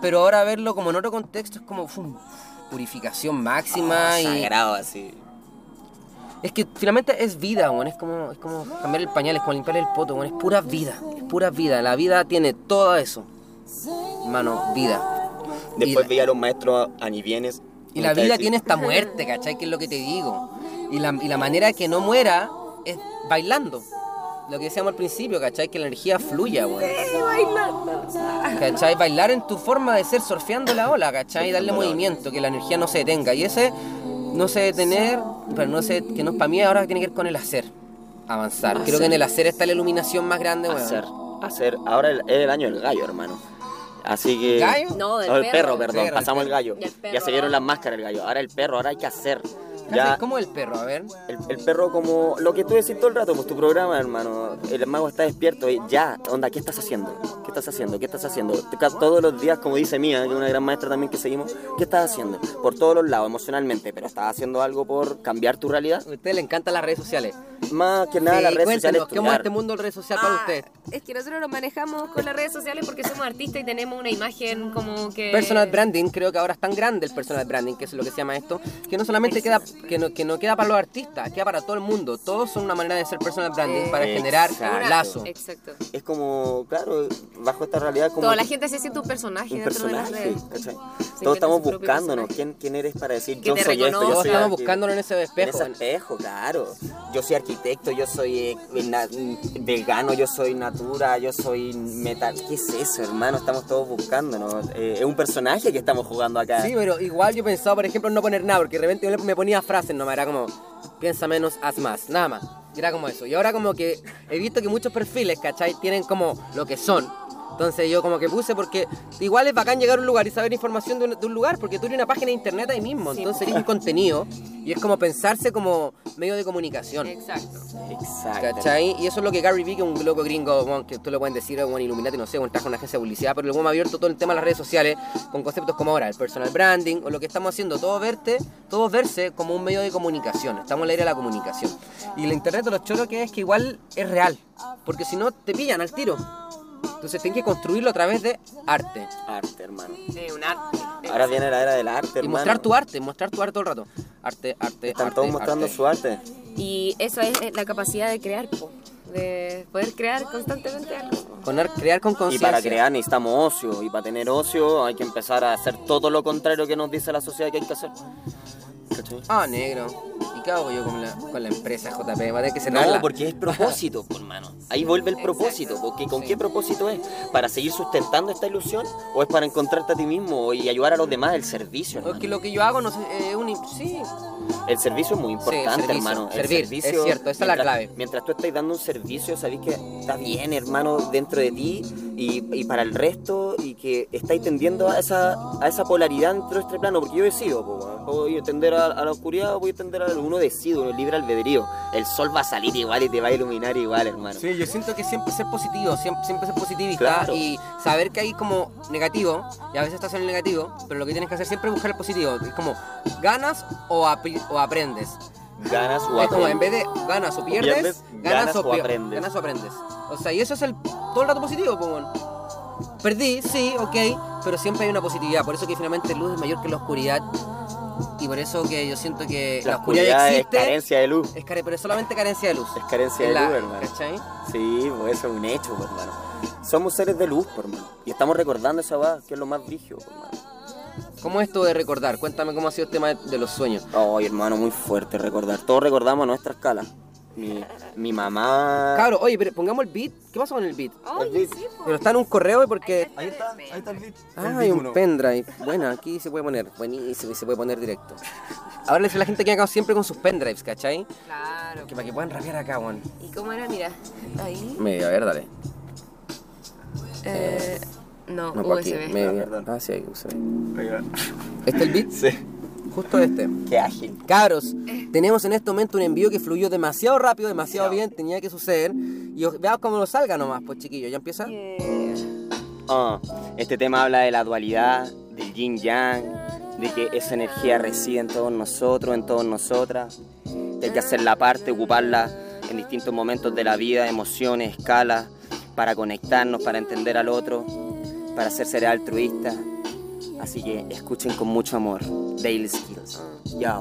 Pero ahora verlo como en otro contexto es como ¡fum! purificación máxima y Sagrado así. es que finalmente es vida, weón. Es como, es como cambiar el pañal, es como limpiar el poto, weón. Es pura vida, es pura vida. La vida tiene todo eso. Hermano, vida. Después y, veía a los maestros anivienes. y la vida tiene esta muerte, ¿cachai? Que es lo que te digo. Y la, y la manera que no muera es bailando. Lo que decíamos al principio, ¿cachai? Que la energía fluya, weón. ¿Cachai? Bailar en tu forma de ser, surfeando la ola, ¿cachai? Darle movimiento, que la energía no se detenga. Y ese no se detener, pero no sé, que no para mí ahora tiene que ver con el hacer. Avanzar. Creo que en el hacer está la iluminación más grande, weón. Hacer, hacer. Ahora el- es el año del gallo, hermano. Así que. ¿Gallo? No, del No, el perro. perro, perdón. Perro, el Pasamos el gallo. Y el perro Ya se vieron ahora. las máscaras el gallo. Ahora el perro, ahora hay que hacer. ¿Qué Ya? ¿Cómo el perro? A ver. el, el perro como lo que tú decís todo el rato, pues tu programa, hermano. El mago está despierto y ya, onda, ¿qué estás haciendo? ¿Qué estás haciendo? ¿Qué estás haciendo? Todos los días, como dice Mía, que es una gran maestra también que seguimos, ¿qué estás haciendo? Por todos los lados, emocionalmente, pero estás haciendo algo por cambiar tu realidad. A usted le encantan las redes sociales. Más que nada Sí, las redes sociales. ¿cómo es este mundo de redes sociales para Ah, usted? Es que nosotros nos manejamos con las redes sociales porque somos artistas y tenemos una imagen como que... Personal branding, creo que ahora es tan grande el personal branding, que es lo que se llama esto, que no solamente queda, que no, que no queda para los artistas, queda para todo el mundo. Todos son una manera de ser personal branding para generar Exacto. Una- lazo. Exacto. Es como, claro, bajo esta realidad como... Toda la gente se siente un personaje un dentro de las personaje, redes. Todos estamos buscándonos. personaje. ¿Quién, ¿Quién eres para decir yo soy esto? Yo. Todos soy estamos aquello"? buscándonos en ese En espejo. ese espejo, claro. Yo soy arquitecto, yo soy eh, na- vegano, yo soy natura, yo soy metal. ¿Qué es eso, hermano? Estamos todos buscándonos. Eh, es un personaje que estamos jugando acá. Sí, pero igual yo pensaba, por ejemplo, en no poner nada, porque de repente yo me ponía frases nomás, era como, piensa menos, haz más, nada más. Era como eso. Y ahora como que he visto que muchos perfiles, ¿cachai? Tienen como lo que son. Entonces yo como que puse porque igual es bacán llegar a un lugar y saber información de un, de un lugar, porque tú eres una página de internet ahí mismo, Sí. entonces eres un contenido y es como pensarse como medio de comunicación. Exacto. Exacto. ¿Cachai? Y eso es lo que Gary Vee, que es un loco gringo, bueno, que tú lo pueden decir, bueno, Illuminati, no sé, bueno, trabaja en una agencia de publicidad, pero luego me ha abierto todo el tema de las redes sociales con conceptos como ahora el personal branding o lo que estamos haciendo, todo verte, todo verse como un medio de comunicación. Estamos en la era de la comunicación. Y la internet de los choros que es que igual es real, porque si no te pillan al tiro. Entonces tienes que construirlo a través de arte. Arte, hermano. Es un arte. Ahora viene la era del arte, Y hermano. mostrar tu arte, mostrar tu arte todo el rato. Arte, arte, Están arte, todos mostrando arte. su arte. Y eso es la capacidad de crear, po, de poder crear constantemente algo. Con crear con Y conciencia. para crear necesitamos ocio. Y para tener ocio hay que empezar a hacer todo lo contrario que nos dice la sociedad que hay que hacer. ¿Cachai? Ah, negro. ¿Y qué hago yo con la, con la empresa JP? Va a tener que cerrarla. No, porque es propósito, pues, hermano. Ahí vuelve el propósito. Porque ¿Con qué propósito es? ¿Para seguir sustentando esta ilusión? ¿O es para encontrarte a ti mismo y ayudar a los demás? El servicio, Es hermano. que lo que yo hago no sé, es un... Sí, El servicio es muy importante, servicio. hermano. El Servir, servicio, es cierto, esa es la clave. Mientras tú estás dando un servicio, sabéis que está bien, hermano, dentro de ti y, y para el resto y que estáis tendiendo a esa, a esa polaridad dentro de este plano, porque yo decido, po, voy a tender a, a la oscuridad o voy a tender a uno decide, uno libre albedrío. El sol va a salir igual y te va a iluminar igual, hermano. Sí, yo siento que siempre ser positivo, siempre, siempre ser positivista Claro. y saber que hay como negativo, y a veces estás en el negativo, pero lo que tienes que hacer siempre es buscar el positivo. Es como, ¿ganas o, apri- o aprendes? Ganas o Es como, en aprendes. vez de ganas o pierdes, pierdes, ganas, ganas o, o aprendes. ganas o aprendes. O sea, y eso es el todo el rato positivo, pues. Perdí, sí, ok, pero siempre hay una positividad. Por eso que finalmente luz es mayor que la oscuridad. Y por eso que yo siento que la, La oscuridad, oscuridad es existe. carencia de luz. Es care- pero es solamente carencia de luz. Es carencia Es de la- luz, hermano. ¿Cachai? Sí, pues eso es un hecho, hermano. Somos seres de luz, hermano. Y estamos recordando esa va, que es lo más por hermano. ¿Cómo es esto de recordar? Cuéntame cómo ha sido el tema de, de los sueños. Ay, hermano, muy fuerte recordar. Todos recordamos a nuestra escala. Mi, mi mamá. Cabro, oye, pero pongamos el beat. ¿Qué pasa con el beat? Sí, po. Pero está en un correo y porque... Ahí está, ahí está el beat. Ah, hay un pendrive. Bueno, aquí se puede poner. Buenísimo, y se puede poner directo. Ahora le dice a la gente que haga siempre con sus pendrives, ¿cachai? Claro. Que para que puedan rapear acá, weón. ¿Y cómo era? Mira, ahí. Medio, a ver, dale. Eh, no, No, por aquí. USB. Medio. Ah, sí, hay USB. ¿Este es el beat? [laughs] Sí. Justo este. Qué ágil. Cabros, tenemos en este momento un envío que fluyó demasiado rápido, demasiado bien, tenía que suceder. Y os- veamos cómo nos salga nomás, pues chiquillos. ¿Ya empieza? Yeah. Ah, este tema habla de la dualidad, del yin yang, de que esa energía reside en todos nosotros, en todas nosotras. Hay que hacer la parte, ocuparla en distintos momentos de la vida, emociones, escalas, para conectarnos, para entender al otro, para ser seres altruistas. Así que escuchen con mucho amor. Daily Skills. Yo.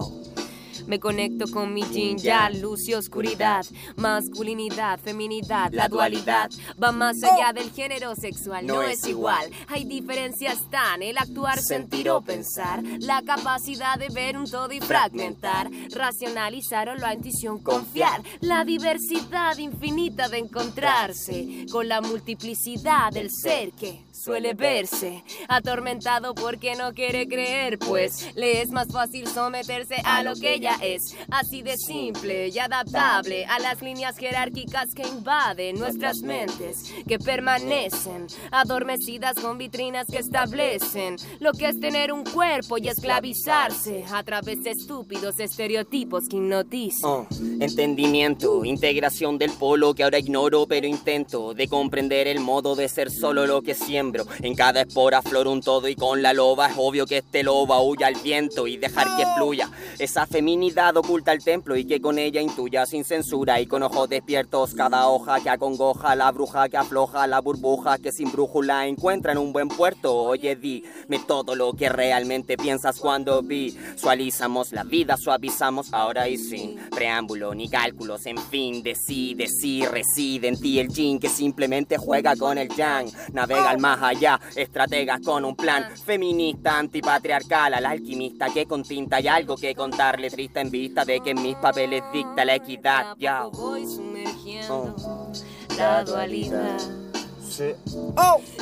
Me conecto con mi yin ya, luz y oscuridad, masculinidad, feminidad, la La dualidad dualidad. va más allá del género sexual, no, No es igual. igual. Hay diferencias tan el actuar, sentir o pensar, la capacidad de ver un todo y fragmentar, racionalizar o la intuición confiar, la diversidad infinita de encontrarse con la multiplicidad del ser que suele verse atormentado porque no quiere creer, pues le es más fácil someterse a lo que ella es, así de simple y adaptable a las líneas jerárquicas que invaden nuestras mentes, que permanecen adormecidas con vitrinas que establecen lo que es tener un cuerpo y esclavizarse a través de estúpidos estereotipos que hipnotizan. Oh, entendimiento, integración del polo que ahora ignoro, pero intento de comprender el modo de ser solo lo que siembro. En cada espora flor un todo y con la loba es obvio que este loba huya al viento y dejar que fluya. Esa feminidad oculta el templo y que con ella intuya sin censura y con ojos despiertos cada hoja que acongoja, la bruja que afloja, la burbuja que sin brújula encuentra en un buen puerto. Oye, dime todo lo que realmente piensas cuando visualizamos la vida, suavizamos ahora y sin preámbulo ni cálculos, en fin, decide si reside en ti el yin que simplemente juega con el yang, navega al más allá, estrategas con un plan feminista, antipatriarcal, al alquimista que con tinta hay algo que contarle triste en vista de que en mis papeles dicta la equidad, ya. Voy sumergiendo Oh. la dualidad.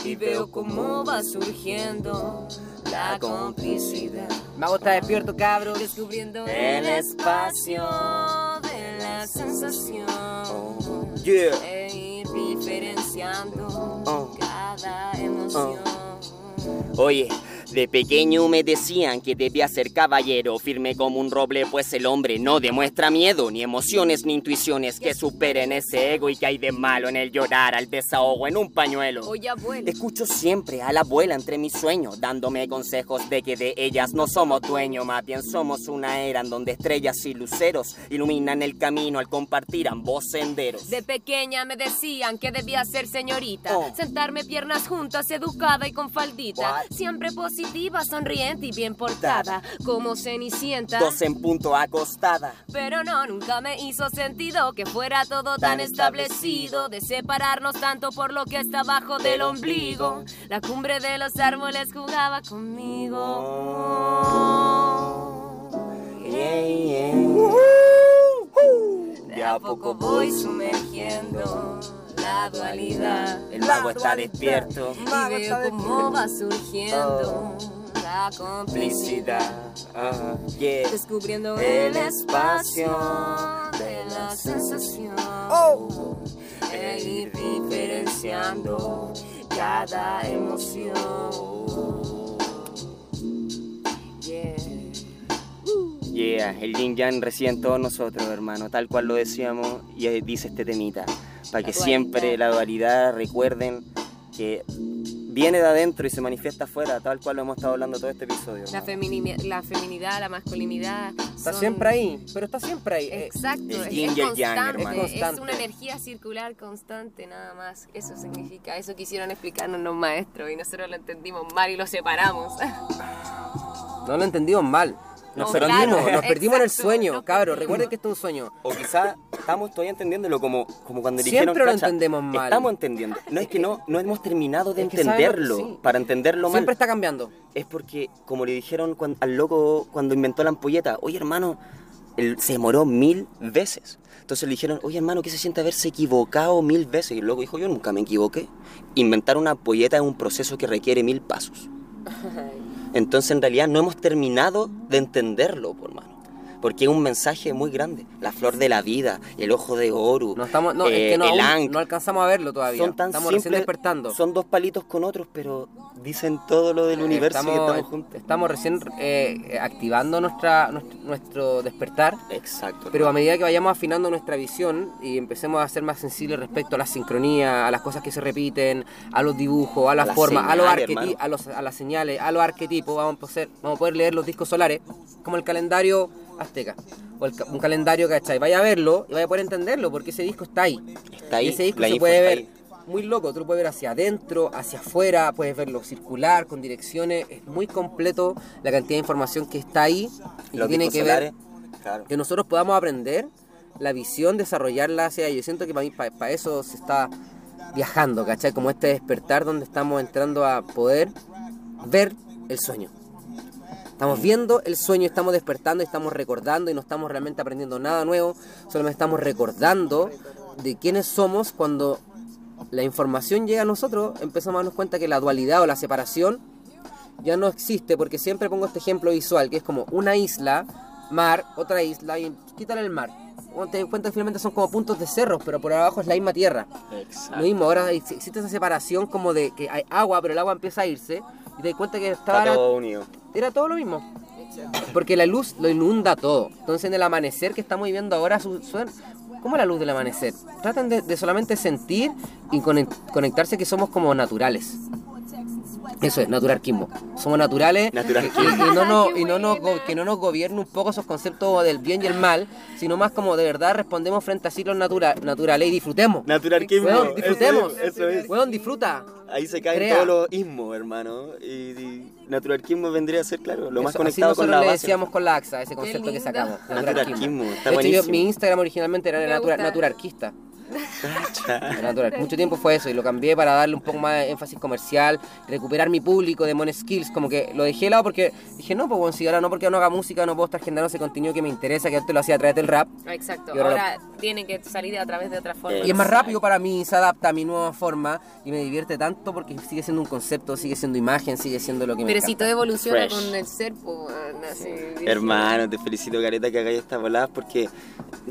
Y veo cómo va surgiendo la complicidad. Mago está despierto, cabros. Descubriendo El espacio de la sensación. Yeah. E ir diferenciando Oh. cada emoción. Oye, de pequeño me decían que debía ser caballero, firme como un roble, pues el hombre no demuestra miedo, ni emociones ni intuiciones que superen ese ego y que hay de malo en el llorar al desahogo en un pañuelo. Oye, abuelo. Escucho siempre a la abuela entre mis sueños, dándome consejos de que de ellas no somos dueños, más bien somos una era en donde estrellas y luceros iluminan el camino al compartir ambos senderos. De pequeña me decían que debía ser señorita, Oh. sentarme piernas juntas, educada y con faldita, What? siempre positiva positiva, sonriente y bien portada, como Cenicienta. Dos en punto acostada. Pero no, nunca me hizo sentido que fuera todo tan, Tan establecido, de separarnos tanto por lo que está abajo del ombligo. La cumbre de los árboles jugaba conmigo. Yeah, yeah. De a poco voy sumergiendo la dualidad. El mago está despierto. Y veo cómo va surgiendo la complicidad. Ah, yeah. Descubriendo El espacio de la sensación. E ir diferenciando cada emoción. Yeah. Yeah, el yin yang reside en todos nosotros, hermano, tal cual lo decíamos y dice este temita, para que siempre la dualidad recuerden que viene de adentro y se manifiesta afuera, tal cual lo hemos estado hablando todo este episodio. La, la feminidad, la masculinidad. Está son- siempre ahí, pero está siempre ahí. Eh, Exacto, el es, yin es y yang, constante, hermano. es Constante. una energía circular constante nada más. Eso significa, eso quisieron explicarnos los maestros y nosotros lo entendimos mal y lo separamos. no lo entendimos mal. Nos No, perdimos, nos perdimos en el sueño, cabros. Recuerden que esto es un sueño. O quizá estamos todavía entendiéndolo como, como cuando Siempre dijeron lo "Cacha, entendemos mal". Estamos entendiendo. No es que no, no hemos terminado de Es que sabemos, entenderlo. sí. Para entenderlo mal. Siempre está cambiando. es porque, como le dijeron al loco cuando inventó la ampolleta, oye hermano, él se demoró mil veces. Entonces le dijeron, oye hermano, ¿qué se siente haberse equivocado mil veces? Y el loco dijo, yo nunca me equivoqué. Inventar una ampolleta es un proceso que requiere mil pasos. [laughs] Entonces en realidad no hemos terminado de entenderlo, por mano. Porque es un mensaje muy grande. La flor de la vida, el ojo de oro, No, estamos, no, eh, es que no, el Ankh, no alcanzamos a verlo todavía. son tan estamos recién despertando. Son dos palitos con otros, pero dicen todo lo del universo y que estamos juntos. estamos recién eh, activando nuestra, nuestro, nuestro despertar. Exacto. Pero a medida que vayamos afinando nuestra visión y empecemos a ser más sensibles respecto a la sincronía, a las cosas que se repiten, a los dibujos, a las formas, a, los señales, arqueti- hermano. a, los, a las señales, a los arquetipos, vamos a, poder, vamos a poder leer los discos solares como el calendario azteca. O el un calendario, ¿cachai? Vaya a verlo y vaya a poder entenderlo porque ese disco está ahí. Está ahí, Y ese disco se puede ver ahí. muy loco, tú lo puedes ver hacia adentro, hacia afuera, puedes verlo circular, con direcciones, es muy completo la cantidad de información que está ahí y Los que tiene que ver claro. que nosotros podamos aprender la visión, desarrollarla hacia ahí. Yo siento que para, mí, para, para eso se está viajando, ¿cachai? Como este despertar donde estamos entrando a poder ver el sueño. Estamos viendo el sueño, estamos despertando, estamos recordando y no estamos realmente aprendiendo nada nuevo, solamente estamos recordando de quiénes somos cuando la información llega a nosotros, empezamos a darnos cuenta que la dualidad o la separación ya no existe, porque siempre pongo este ejemplo visual, que es como una isla, mar, otra isla, y quítale el mar. Cuando te das cuenta, finalmente son como puntos de cerros, pero por abajo es la misma tierra. Exacto. Lo mismo, ahora ex- existe esa separación como de que hay agua, pero el agua empieza a irse, y te das cuenta que estaba Está todo unido. era todo lo mismo. Porque la luz lo inunda todo. Entonces en el amanecer que estamos viviendo ahora, su, su- ¿cómo es la luz del amanecer? Traten de, de solamente sentir y conec- conectarse que somos como naturales. Eso es, naturarquismo. Somos naturales Naturarquismo. y, y no nos, Qué y no nos que no nos gobierne un poco esos conceptos del bien y el mal, sino más como de verdad respondemos frente a ciclos natura- naturales y disfrutemos. Naturarquismo. Weón, disfrutemos. Eso es. eso es. Weón, disfruta. Ahí se caen todos los ismos, hermano. Y, y naturarquismo vendría a ser, claro, lo más Eso, así conectado con la le base. decíamos con la AXA, ese concepto que sacamos. Naturarquismo, está de hecho, yo, mi Instagram originalmente era natura, naturarquista. Natural. Mucho tiempo fue eso y lo cambié para darle un poco más de énfasis comercial, recuperar mi público de Mon Skills. Como que lo dejé de lado porque dije, no, pues bueno, si ahora no porque no haga música, no puedo estar generando ese contenido que me interesa, que antes lo hacía a través del rap. Exacto. Y ahora Ahora tiene que salir a través de otra forma. Y es más rápido para mí, se adapta a mi nueva forma y me divierte tanto porque sigue siendo un concepto, sigue siendo imagen, sigue siendo lo que me Pero si encanta. todo evoluciona Fresh. con el ser, pues, bien. Hermano, te felicito, Careta, que hagáis estas voladas porque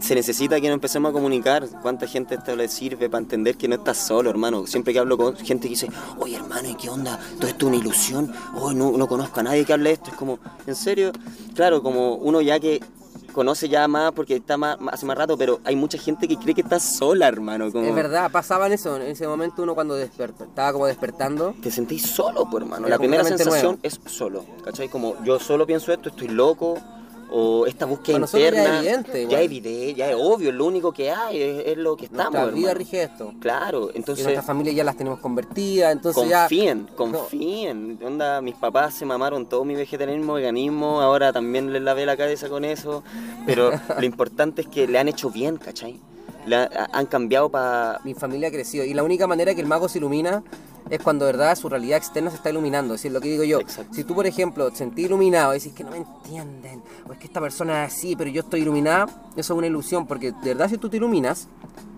se necesita que nos empecemos a comunicar. ¿Cuánta gente esto le sirve para entender que no estás solo, hermano? Siempre que hablo con gente que dice, oye, hermano, ¿y qué onda? ¿Todo esto es una ilusión? Oh, no, no conozco a nadie que hable de esto. Es como, ¿en serio? Claro, como uno ya que conoce ya más porque está más, hace más rato, pero hay mucha gente que cree que está sola, hermano. Como, Es verdad, pasaban eso, en ese momento uno cuando despertó, estaba como despertando. Te sentís solo, pues, hermano. Era La primera sensación nuevo. es solo, ¿cachai? Como yo solo pienso esto, estoy loco, o esta búsqueda nosotros ya es interna. evidente, ya es evidente, ya es obvio, es lo único que hay, es, es lo que estamos. Nuestra vida rige esto. Claro, Y entonces nuestras familias ya las tenemos convertidas, entonces ya... confíen, confíen. Onda, mis papás se mamaron todo mi vegetarianismo, veganismo, ahora también les lavé la cabeza con eso, pero [laughs] lo importante es que le han hecho bien, ¿cachai? Le ha- han cambiado para... Mi familia ha crecido y la única manera que el mago se ilumina es cuando de verdad su realidad externa se está iluminando. Es decir, lo que digo yo, Exacto. si tú por ejemplo te sentís iluminado y decís que no me entienden, o es que esta persona es así, pero yo estoy iluminada, eso es una ilusión, porque de verdad si tú te iluminas,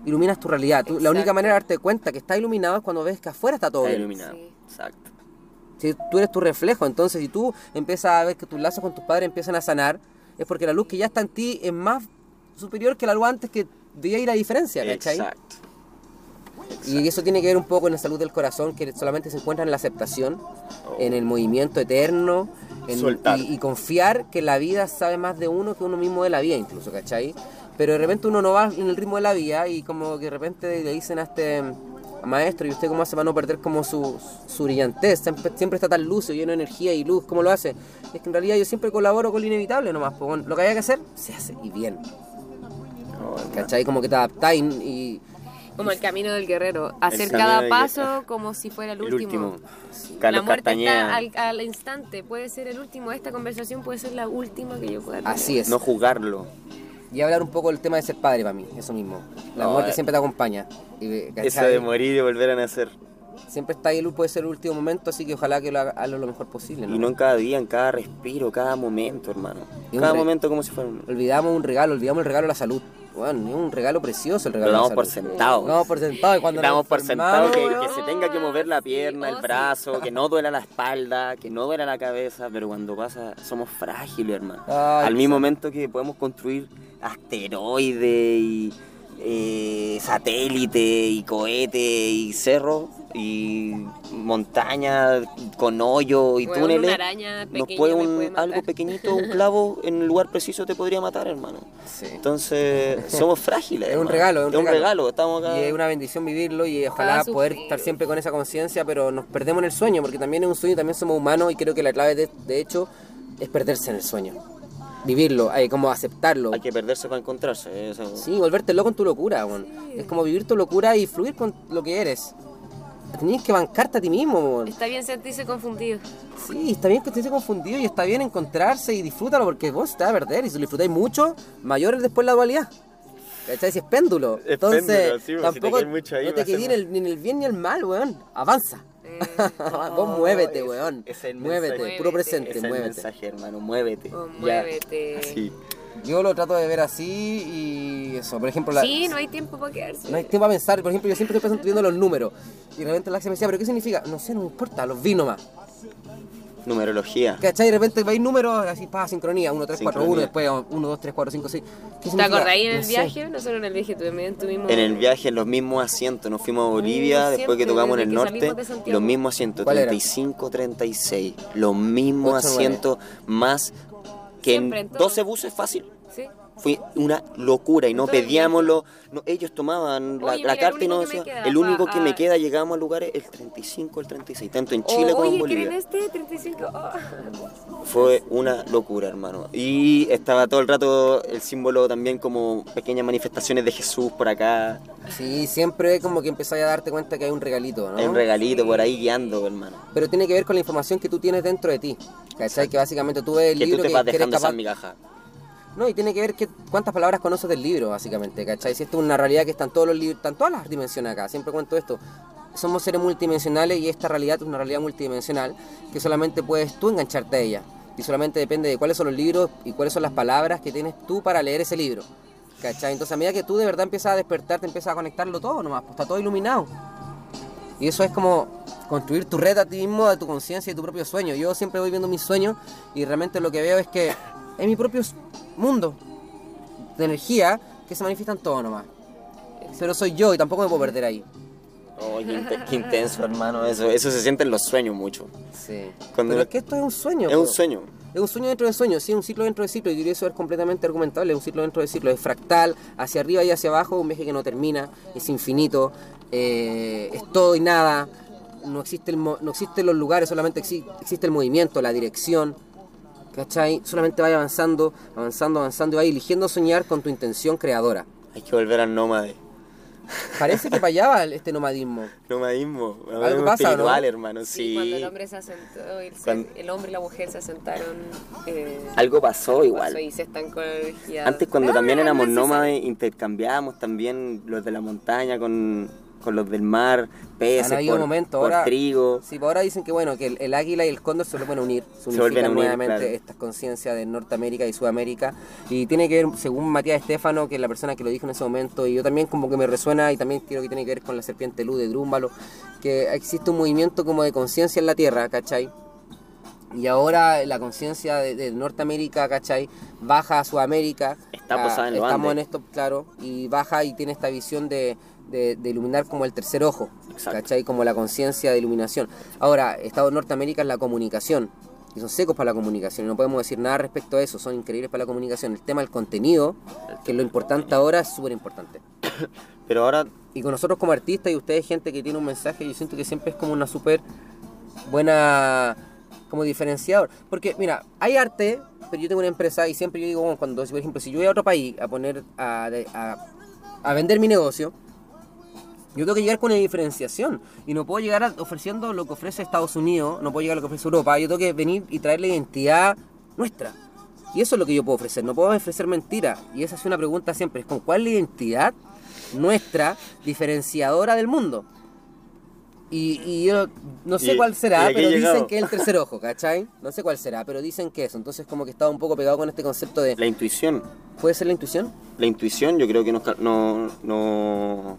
iluminas tu realidad. Tú- la única manera de darte cuenta que estás iluminado es cuando ves que afuera está todo Está bien. iluminado. Sí. Exacto. Si tú eres tu reflejo, entonces si tú empiezas a ver que tus lazos con tus padres empiezan a sanar, es porque la luz que ya está en ti es más superior que la luz antes que veía ir la diferencia, ¿cachai? Exacto. Y eso tiene que ver un poco con la salud del corazón, que solamente se encuentra en la aceptación, en el movimiento eterno, en- y, y confiar que la vida sabe más de uno que uno mismo de la vida incluso, ¿cachai? Pero de repente uno no va en el ritmo de la vida y como que de repente le dicen a este maestro, ¿y usted cómo hace para no perder como su, su brillantez? Siempre, siempre está tan lúcido, lleno de energía y luz, ¿cómo lo hace? Es que en realidad yo siempre colaboro con lo inevitable nomás, pues, bueno, lo que haya que hacer, se hace, y bien, Oh. ¿cachai? Como que te adaptáis y... Como el camino del guerrero. Hacer cada paso como si fuera el El último. último. La muerte está al, al instante. Puede ser el último. Esta conversación puede ser la última que yo pueda tener. Así es. No jugarlo. Y hablar un poco del tema de ser padre para mí, eso mismo. La No, muerte eh. siempre te acompaña. Y, ¿cachai? Eso de morir y volver a nacer. Siempre está ahí, puede ser el último momento, así que ojalá que lo haga, hazlo lo mejor posible. ¿no? Y no en cada día, en cada respiro, cada momento, hermano. Y Cada momento como si fuera un... Olvidamos un regalo, olvidamos el regalo de la salud. Bueno, es un regalo precioso el Lo regalo damos de la por sentado. Lo damos por sentado y cuando Damos por sentado que, se tenga que mover la pierna, el oh, brazo, que no duela la espalda, que no duela la cabeza, pero cuando pasa somos frágiles, hermano. Ay, Al mismo momento que podemos construir asteroides y eh, satélites y cohetes y cerros y montañas con hoyo y Weón, túneles, una araña nos puede me un- puede matar. algo pequeñito, un clavo en el lugar preciso te podría matar, hermano. Sí. Entonces, somos frágiles. [laughs] Es un regalo, es un regalo. Estamos acá. Y es una bendición vivirlo y ojalá Ah, poder sufrir. estar siempre con esa conciencia, pero nos perdemos en el sueño, porque también es un sueño, también somos humanos y creo que la clave de, de hecho es perderse en el sueño. Vivirlo, eh, como aceptarlo. Hay que perderse para encontrarse. Eso. Sí, volverte loco en tu locura, weón. Es como vivir tu locura y fluir con lo que eres. Tienes que bancarte a ti mismo, weón. Está bien sentirse confundido. Sí, está bien que estés confundido y está bien encontrarse y disfrútalo porque vos te vas a perder y si lo disfrutáis mucho, mayor es después la dualidad. ¿Cachai? Si es péndulo. Es Entonces, péndulo, sí, pues, si te tampoco mucho ahí, no te quedís ni, ni en el bien ni el mal, weón. Avanza. [laughs] Vos muévete, weón. es el muévete, mensaje. puro presente, Ese es el muévete. mensaje, hermano. Muévete. oh, muévete. Así. Yo lo trato de ver así y eso. Por ejemplo, la, Sí, no hay tiempo para quedarse. No hay tiempo a pensar, por ejemplo, yo siempre estoy pensando viendo los números. Y de repente la me decía, ¿pero qué significa? No sé, no me importa, los vi nomás. Numerología. ¿Cachai? De repente veis números así, pa, sincronía, 1, 3, 4, 1, Sincronía. después 1, 2, 3, 4, 5, 6. ¿Qué ¿Te acordáis en No el sé. viaje? Nosotros en el viaje tuvimos en tu mismo... En el viaje, en los mismos asientos. Nos fuimos a Bolivia, Uh, después que tocamos en el norte. Los mismos asientos, ¿Cuál era? 35, 36. Los mismos asientos, más que Siempre, en en todo. 12 buses fácil. Sí. Fue una locura y no Todo el pedíamos lo, no, ellos tomaban la, Oye, la mira, carta y me decían, el único que me a- queda llegamos a lugares el 35, el 36, tanto en Chile como en Bolivia. ¿quieren este? 35. Oh. Fue una locura, hermano. Y estaba todo el rato el símbolo también como pequeñas manifestaciones de Jesús por acá. Sí, siempre como que empezáis a darte cuenta que hay un regalito, ¿no? Hay un regalito por ahí guiando, hermano. Pero tiene que ver con la información que tú tienes dentro de ti. ¿Cachai? Que básicamente tú ves el Que tú libro te que, vas dejando capaz... esa migaja. No, y tiene que ver que cuántas palabras conoces del libro, básicamente, ¿cachai? Si esto es una realidad que están todos los libros, están todas las dimensiones acá, siempre cuento esto. Somos seres multidimensionales y esta realidad es una realidad multidimensional que solamente puedes tú engancharte a ella. Y solamente depende de cuáles son los libros y cuáles son las palabras que tienes tú para leer ese libro. ¿Cachai? Entonces a medida que tú de verdad empiezas a despertar, te empiezas a conectarlo todo nomás, pues está todo iluminado. Y eso es como construir tu red a ti mismo, de tu conciencia y tu propio sueño. Yo siempre voy viendo mis sueños y realmente lo que veo es que es mi propio mundo de energía que se manifiesta en todo nomás. Pero soy yo y tampoco me puedo perder ahí. Oh, qué, inte- qué intenso, hermano. Eso, eso se siente en los sueños mucho. Sí. Cuando- Pero es que esto es un sueño. Es un sueño. Es un sueño dentro de sueño, sí, un ciclo dentro de ciclo, y eso es completamente argumentable, es un ciclo dentro de ciclo, es fractal, hacia arriba y hacia abajo, un viaje que no termina, es infinito, eh, es todo y nada, no existe el mo- no existen los lugares, solamente exi- existe el movimiento, la dirección, ¿cachai? Solamente vaya avanzando, avanzando, avanzando y vaya eligiendo soñar con tu intención creadora. Hay que volver al nómade. Parece que para allá va este nomadismo. [laughs] Nomadismo. Algo pasa, ¿o no? hermano, Sí, sí. cuando el hombre se asentó, el, ser- Cuando- el hombre y la mujer se asentaron. eh, Algo pasó igual. Y se estancó la energía. Antes cuando Ah, también éramos nómades intercambiábamos también los de la montaña con, con los del mar, peces, Han por, trigo. Sí, pues ahora dicen que bueno, que el, el águila y el cóndor se vuelven a unir, se, Se vuelven a unir, nuevamente claro. estas conciencias de Norteamérica y Sudamérica. Y tiene que ver, según Matías Estefano, que es la persona que lo dijo en ese momento, y yo también como que me resuena y también creo que tiene que ver con la serpiente luz de Drúmbalo, que existe un movimiento como de conciencia en la Tierra, ¿cachai? Y ahora la conciencia de, de Norteamérica, ¿cachai? Baja a Sudamérica. Está Ah, posada en los Estamos en esto, claro, y baja y tiene esta visión de, de- de iluminar como el tercer ojo, Exacto. ¿cachai? Como la conciencia de iluminación. Ahora, Estado de Norteamérica es la comunicación, y son secos para la comunicación, y no podemos decir nada respecto a eso, son increíbles para la comunicación. El tema del contenido, que es lo importante ahora, es súper importante. [coughs] Pero ahora Y con nosotros como artistas y ustedes gente que tiene un mensaje, yo siento que siempre es como una súper buena como diferenciador. Porque mira, hay arte, pero yo tengo una empresa y siempre yo digo, bueno, cuando, por ejemplo, si yo voy a otro país a poner, a, a, a vender mi negocio, yo tengo que llegar con una diferenciación. Y no puedo llegar a- ofreciendo lo que ofrece Estados Unidos, no puedo llegar a lo que ofrece Europa. Yo tengo que venir y traer la identidad nuestra. Y eso es lo que yo puedo ofrecer. No puedo ofrecer mentira. Y esa es una pregunta siempre. Es con cuál es la identidad nuestra diferenciadora del mundo. Y, y yo no sé Y- cuál será, pero dicen que es el tercer ojo, ¿cachai? No sé cuál será, pero dicen que eso. Entonces como que estaba un poco pegado con este concepto de... la intuición. ¿Puede ser la intuición? La intuición yo creo que nos, no, no,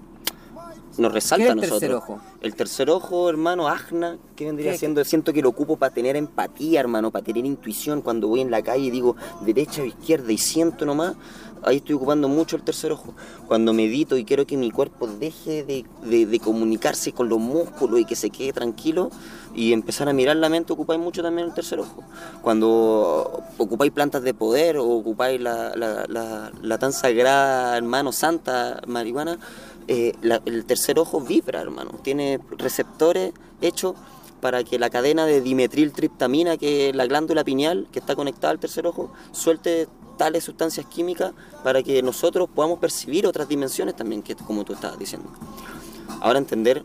nos resalta ¿Qué es el nosotros. tercer ojo? El tercer ojo, hermano, ajna, ¿qué vendría ¿Qué? siendo? Siento que lo ocupo para tener empatía, hermano, para tener intuición. Cuando voy en la calle y digo derecha o izquierda y siento nomás, ahí estoy ocupando mucho el tercer ojo. Cuando medito y quiero que mi cuerpo deje de, de- de comunicarse con los músculos y que se quede tranquilo y empezar a mirar la mente, ocupáis mucho también el tercer ojo. Cuando ocupáis plantas de poder o ocupáis la, la- la- la tan sagrada, hermano, santa marihuana, eh, la- el tercer ojo vibra, hermano. Tiene receptores hechos para que la cadena de dimetriltriptamina, que es la glándula pineal que está conectada al tercer ojo, suelte tales sustancias químicas para que nosotros podamos percibir otras dimensiones también, que como tú estabas diciendo. Ahora entender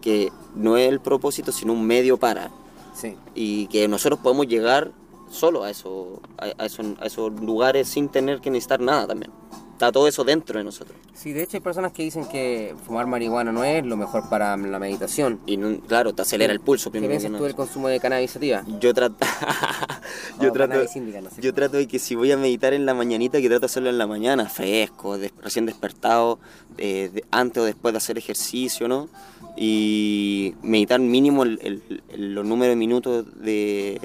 que no es el propósito, sino un medio para, Sí. y que nosotros podemos llegar solo a, eso, a, a esos, a esos lugares sin tener que necesitar nada también. Está todo eso dentro de nosotros. Sí, de hecho hay personas que dicen que fumar marihuana no es lo mejor para la meditación. Y no- claro, te acelera el pulso ¿Qué piensas nada. tú del consumo de cannabis sativa? Yo trato, [laughs] yo trato, índica, no sé yo cómo. trato de que si voy a meditar en la mañanita, que trato de hacerlo en la mañana, fresco, des- recién despertado, eh, de- antes o después de hacer ejercicio, ¿no? Y meditar mínimo el, el- el- los números de minutos de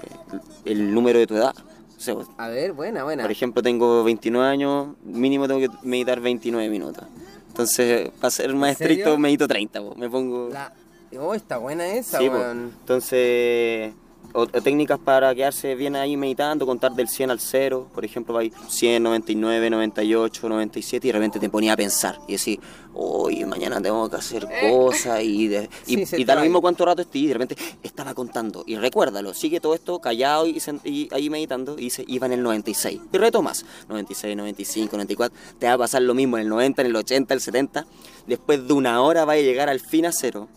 el número de tu edad. Sea, A ver, buena, buena. por ejemplo, tengo 29 años, mínimo tengo que meditar 29 minutos. Entonces, para ser más estricto, medito 30, po. me pongo... La... Oh, está buena esa, Sí, weón. entonces, o, o técnicas para quedarse bien ahí meditando, contar del 100 al 0, por ejemplo, va ahí 100, 99, 98, 97 y de repente te ponía a pensar y decir, hoy mañana tengo que hacer cosas y, de- [laughs] y, Sí, y da lo mismo cuánto rato estés y de repente estaba contando. Y recuérdalo, sigue todo esto callado y, y ahí meditando y dice, iba en el 96 y retomas, 96, 95, 94, te va a pasar lo mismo en el 90, en el 80, el 70, después de una hora va a llegar al fin a cero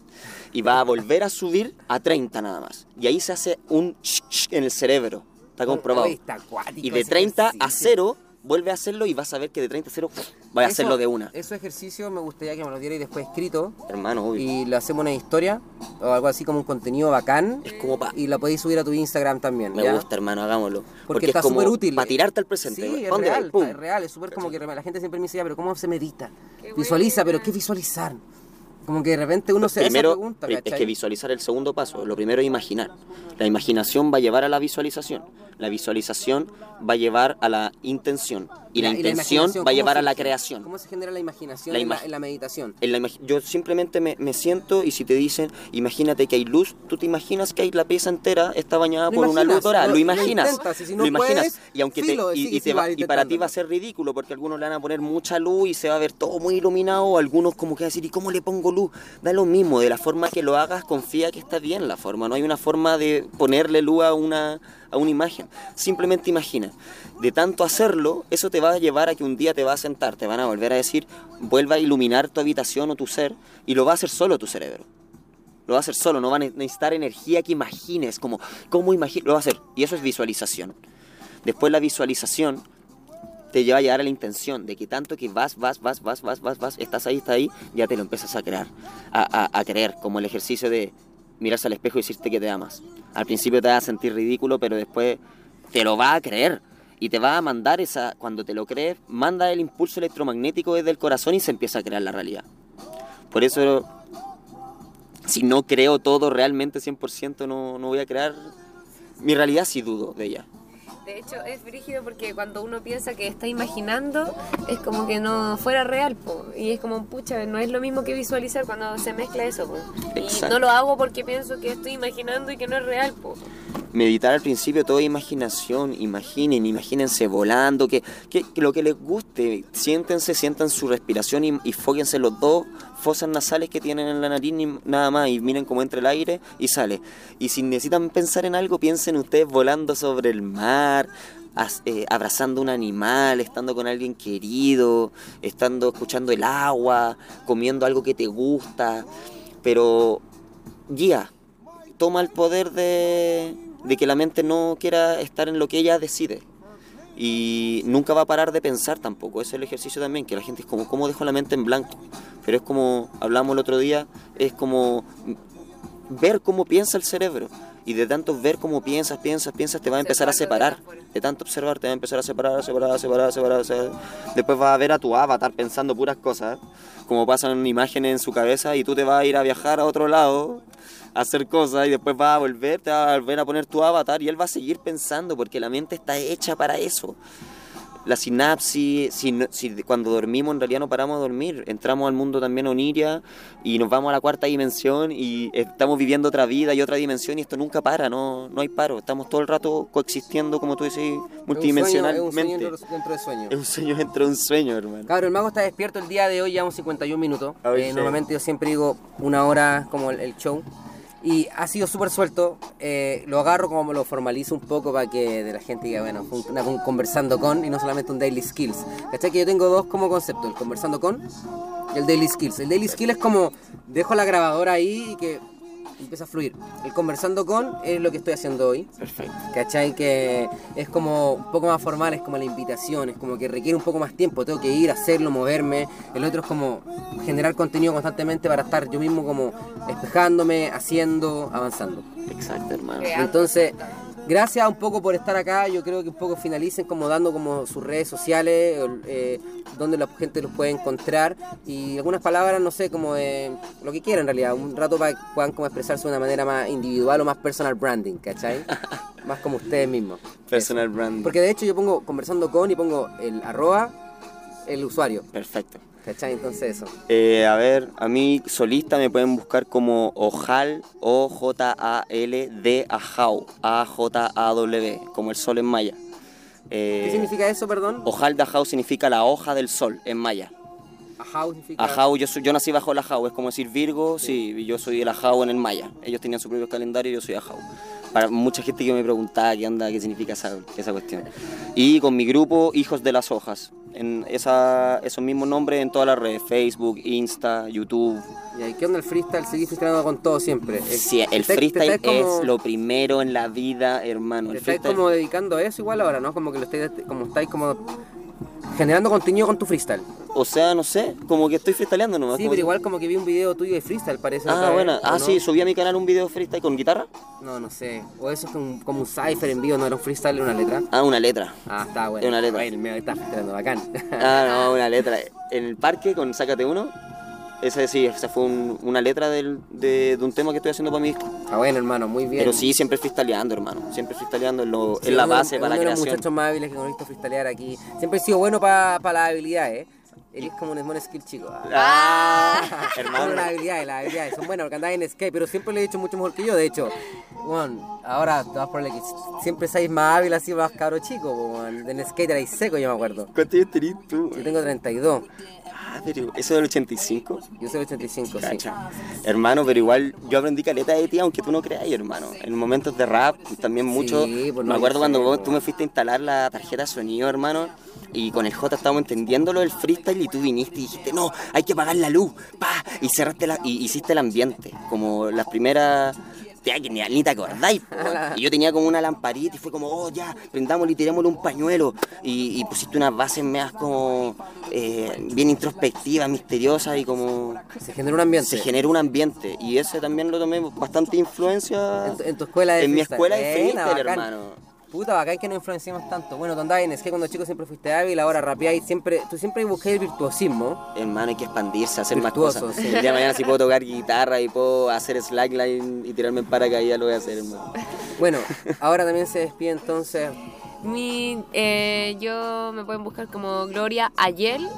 y va a volver a subir a 30 nada más. Y ahí se hace un sh- sh en el cerebro. Está comprobado. Y de ese 30 a ejercicio. 0 vuelve a hacerlo y vas a ver que de 30 a 0 va a Eso- hacerlo de una. Esos ejercicios me gustaría que me los dierais después escrito Hermano, obvio. y le hacemos una historia o algo así como un contenido bacán Es como pa- y la podéis subir a tu Instagram también. Me ¿ya? gusta, hermano, hagámoslo. Porque, es está como súper útil. Para tirarte al presente. Sí, es ¿Pa' dónde real, es real, es súper como que la gente siempre me dice, "Ya, pero ¿cómo se medita? Qué Visualiza, buena. pero ¿qué visualizar? Como que de repente uno se hace esa Primero, pregunta, es que visualizar el segundo paso. Lo primero es imaginar. La imaginación va a llevar a la visualización. La visualización va a llevar a la intención. Y la, intención imaginación, va a ¿cómo llevar a la creación. ¿Cómo se genera la imaginación La en, la, imag- en la meditación? En la yo simplemente me, me siento y si te dicen, imagínate que hay luz, tú te imaginas que hay la pieza entera está bañada Lo por una luz imaginas, dorada, lo- lo, lo imaginas, intentas, y si no lo imaginas puedes, y aunque te, y, y te va- y para ti va a ser ridículo porque algunos le van a poner mucha luz y se va a ver todo muy iluminado, o algunos como que van a decir, ¿y cómo le pongo luz? Da lo mismo, de la forma que lo hagas, confía que está bien la forma, no hay una forma de ponerle luz a una a una imagen. Simplemente imagina. De tanto hacerlo, eso te va a llevar a que un día te va a sentar, te van a volver a decir, vuelva a iluminar tu habitación o tu ser, y lo va a hacer solo tu cerebro. Lo va a hacer solo, no va a necesitar energía que imagines, como, ¿cómo imagino? Lo va a hacer. Y eso es visualización. Después la visualización te lleva a llegar a la intención de que tanto que vas, vas, vas, vas, vas, vas, vas, estás ahí, estás ahí, ya te lo empiezas a crear, a, a, a creer, como el ejercicio de mirarse al espejo y decirte que te amas. Al principio te va a sentir ridículo, pero después te lo va a creer. Y te va a mandar esa, cuando te lo crees, manda el impulso electromagnético desde el corazón y se empieza a crear la realidad. Por eso, si no creo todo realmente 100%, no, no voy a crear mi realidad si dudo de ella. De hecho, es brígido porque cuando uno piensa que está imaginando, es como que no fuera real, po. Y es como, pucha, no es lo mismo que visualizar cuando se mezcla eso, po. Y no lo hago porque pienso que estoy imaginando y que no es real, po. meditar al principio todo es imaginación, imaginen, imagínense volando, que, que- que lo que les guste, siéntense, sientan su respiración y, y fóquense los dos fosas nasales que tienen en la nariz ni nada más y miren cómo entra el aire y sale. Y si necesitan pensar en algo, piensen ustedes volando sobre el mar, eh, abrazando un animal, estando con alguien querido, estando escuchando el agua, comiendo algo que te gusta, pero guía, toma el poder de, de que la mente no quiera estar en lo que ella decide. Y nunca va a parar de pensar tampoco. Ese es el ejercicio también, que la gente es como, ¿cómo dejo la mente en blanco? Pero es como, hablamos el otro día, es como ver cómo piensa el cerebro. Y de tanto ver cómo piensas, piensas, piensas, te va a empezar a separar. De tanto observar, te va a empezar a separar, a separar, a separar, a separar, a separar. Después vas a ver a tu avatar pensando puras cosas, como pasan imágenes en su cabeza, y tú te vas a ir a viajar a otro lado, a hacer cosas, y después vas a volver, te vas a volver a poner tu avatar, y él va a seguir pensando, porque la mente está hecha para eso. La sinapsis, si, si cuando dormimos en realidad no paramos de dormir, entramos al mundo también oniria y nos vamos a la cuarta dimensión y estamos viviendo otra vida y otra dimensión y esto nunca para, no, no hay paro, estamos todo el rato coexistiendo, como tú decís, multidimensionalmente. Es un sueño dentro, dentro de sueño. Es un sueño dentro de un sueño, hermano. Claro, el mago está despierto el día de hoy, ya un 51 minutos. Eh, normalmente yo siempre digo una hora como el, el show. Y ha sido súper suelto. eh, lo agarro como lo formalizo un poco para que de la gente diga, bueno, con- conversando con y no solamente un daily skills. ¿Cachai? Que yo tengo dos como conceptos, el conversando con y el daily skills. El daily skill es como dejo la grabadora ahí y que empieza a fluir. El conversando con es lo que estoy haciendo hoy. Perfecto. ¿Cachai? Que es como un poco más formal, es como la invitación, es como que requiere un poco más tiempo, tengo que ir, hacerlo, moverme. El otro es como generar contenido constantemente para estar yo mismo como espejándome, haciendo, avanzando. Exacto, hermano. Entonces, gracias un poco por estar acá, yo creo que un poco finalicen como dando como sus redes sociales, eh, donde la gente los puede encontrar y algunas palabras, no sé, como de lo que quieran en realidad, un rato para que puedan como expresarse de una manera más individual o más personal branding, ¿cachai? [laughs] más como ustedes mismos. Personal brand. Porque de hecho yo pongo conversando con y pongo el arroba, el usuario, Perfecto. ¿Cachai? Entonces eso. Eh, a ver, a mí solista me pueden buscar como Ojal, O-J-A-L-D Ajau, A-J-A-W, como el sol en maya. Eh, ¿Qué significa eso, perdón? Ojal de Ajau significa la hoja del sol en maya. Ajau significa... Ajau, yo, soy- yo nací bajo el Ajau, es como decir Virgo, sí, y yo soy el Ajau en el maya. Ellos tenían su propio calendario y yo soy Ajau. Para mucha gente que me preguntaba qué onda, qué significa esa, esa cuestión. Y con mi grupo, Hijos de las Hojas. En esa, esos mismos nombres en todas las redes, Facebook, Insta, YouTube. ¿Y ahí qué onda el freestyle? Seguís freestyleando con todo siempre. El- Sí, el te- te freestyle estáis como- es lo primero en la vida, hermano. Te El estáis freestyle, como dedicando a eso igual ahora, ¿no? Como que lo estáis, como estáis como generando contenido con tu freestyle. o sea, no sé, como que estoy freestyleando nomás. Sí, pero igual como que vi un video tuyo de freestyle, parece. Ah, bueno. ¿o Ah, no? sí, subí a mi canal un video freestyle con guitarra. No, no sé. O eso es como, como un cipher en vivo, no era un freestyle, era una letra. Ah, una letra. Ah, está bueno. Una letra. Está freestyleando bacán. Ah, no, [laughs] una letra. En el parque con Sácate Uno. Ese sí, esa fue un- una letra del- de, de un tema que estoy haciendo para mi disco. Está bueno, hermano, muy bien. Pero sí, siempre freestyleando, hermano. Siempre freestyleando es, lo- Sí, es la uno- base para la uno de los creación. muchachos más hábiles que hemos visto freestylear aquí. Siempre he sido bueno para las habilidades, ¿eh? Eres como un small skill chico. Ah, Bueno, [laughs] hermano. las habilidades, las habilidades son buenas porque andás en skate, pero siempre le he dicho mucho mejor que yo. De hecho, bueno, ahora te vas por el que siempre seis más hábil así, más cabro chico. po, weón. En skate erais seco, yo me acuerdo. ¿Cuántos años tenés tú? Yo tengo 32. Eso del 85. Yo soy 85, sí. Cacha. Hermano, pero igual yo aprendí caleta de ti, aunque tú no creas, hermano. En momentos de rap, también mucho. pues no, me acuerdo cuando vos- po. tú me fuiste a instalar la tarjeta de sonido, hermano. Y con el J estábamos entendiéndolo del freestyle y tú viniste y dijiste, no, hay que apagar la luz, pa, y cerraste la, y hiciste el ambiente, como las primeras, que ni, ni te acordáis, [laughs] y yo tenía como una lamparita y fue como, oh ya, prendámosle y tirémosle un pañuelo, y, y pusiste unas bases meas como, eh, bien introspectivas, misteriosas y como, Se genera un ambiente. se genera un ambiente. Y ese también lo tomé bastante influencia En tu, en tu escuela de en mi escuela de Buena, freestyle, hermano. Puta, bacán que no influenciamos tanto. Bueno, es que cuando chico siempre fuiste hábil, ahora rapeáis, siempre, tú siempre buscáis el virtuosismo. Hermano, hay que expandirse, hacer más Virtuoso, cosas. sí. El día de mañana si puedo tocar guitarra y puedo hacer slackline y tirarme en paracaídas, lo voy a hacer, hermano. Bueno, ahora también se despide entonces. Mi, eh, yo me pueden buscar como Gloria Ayel.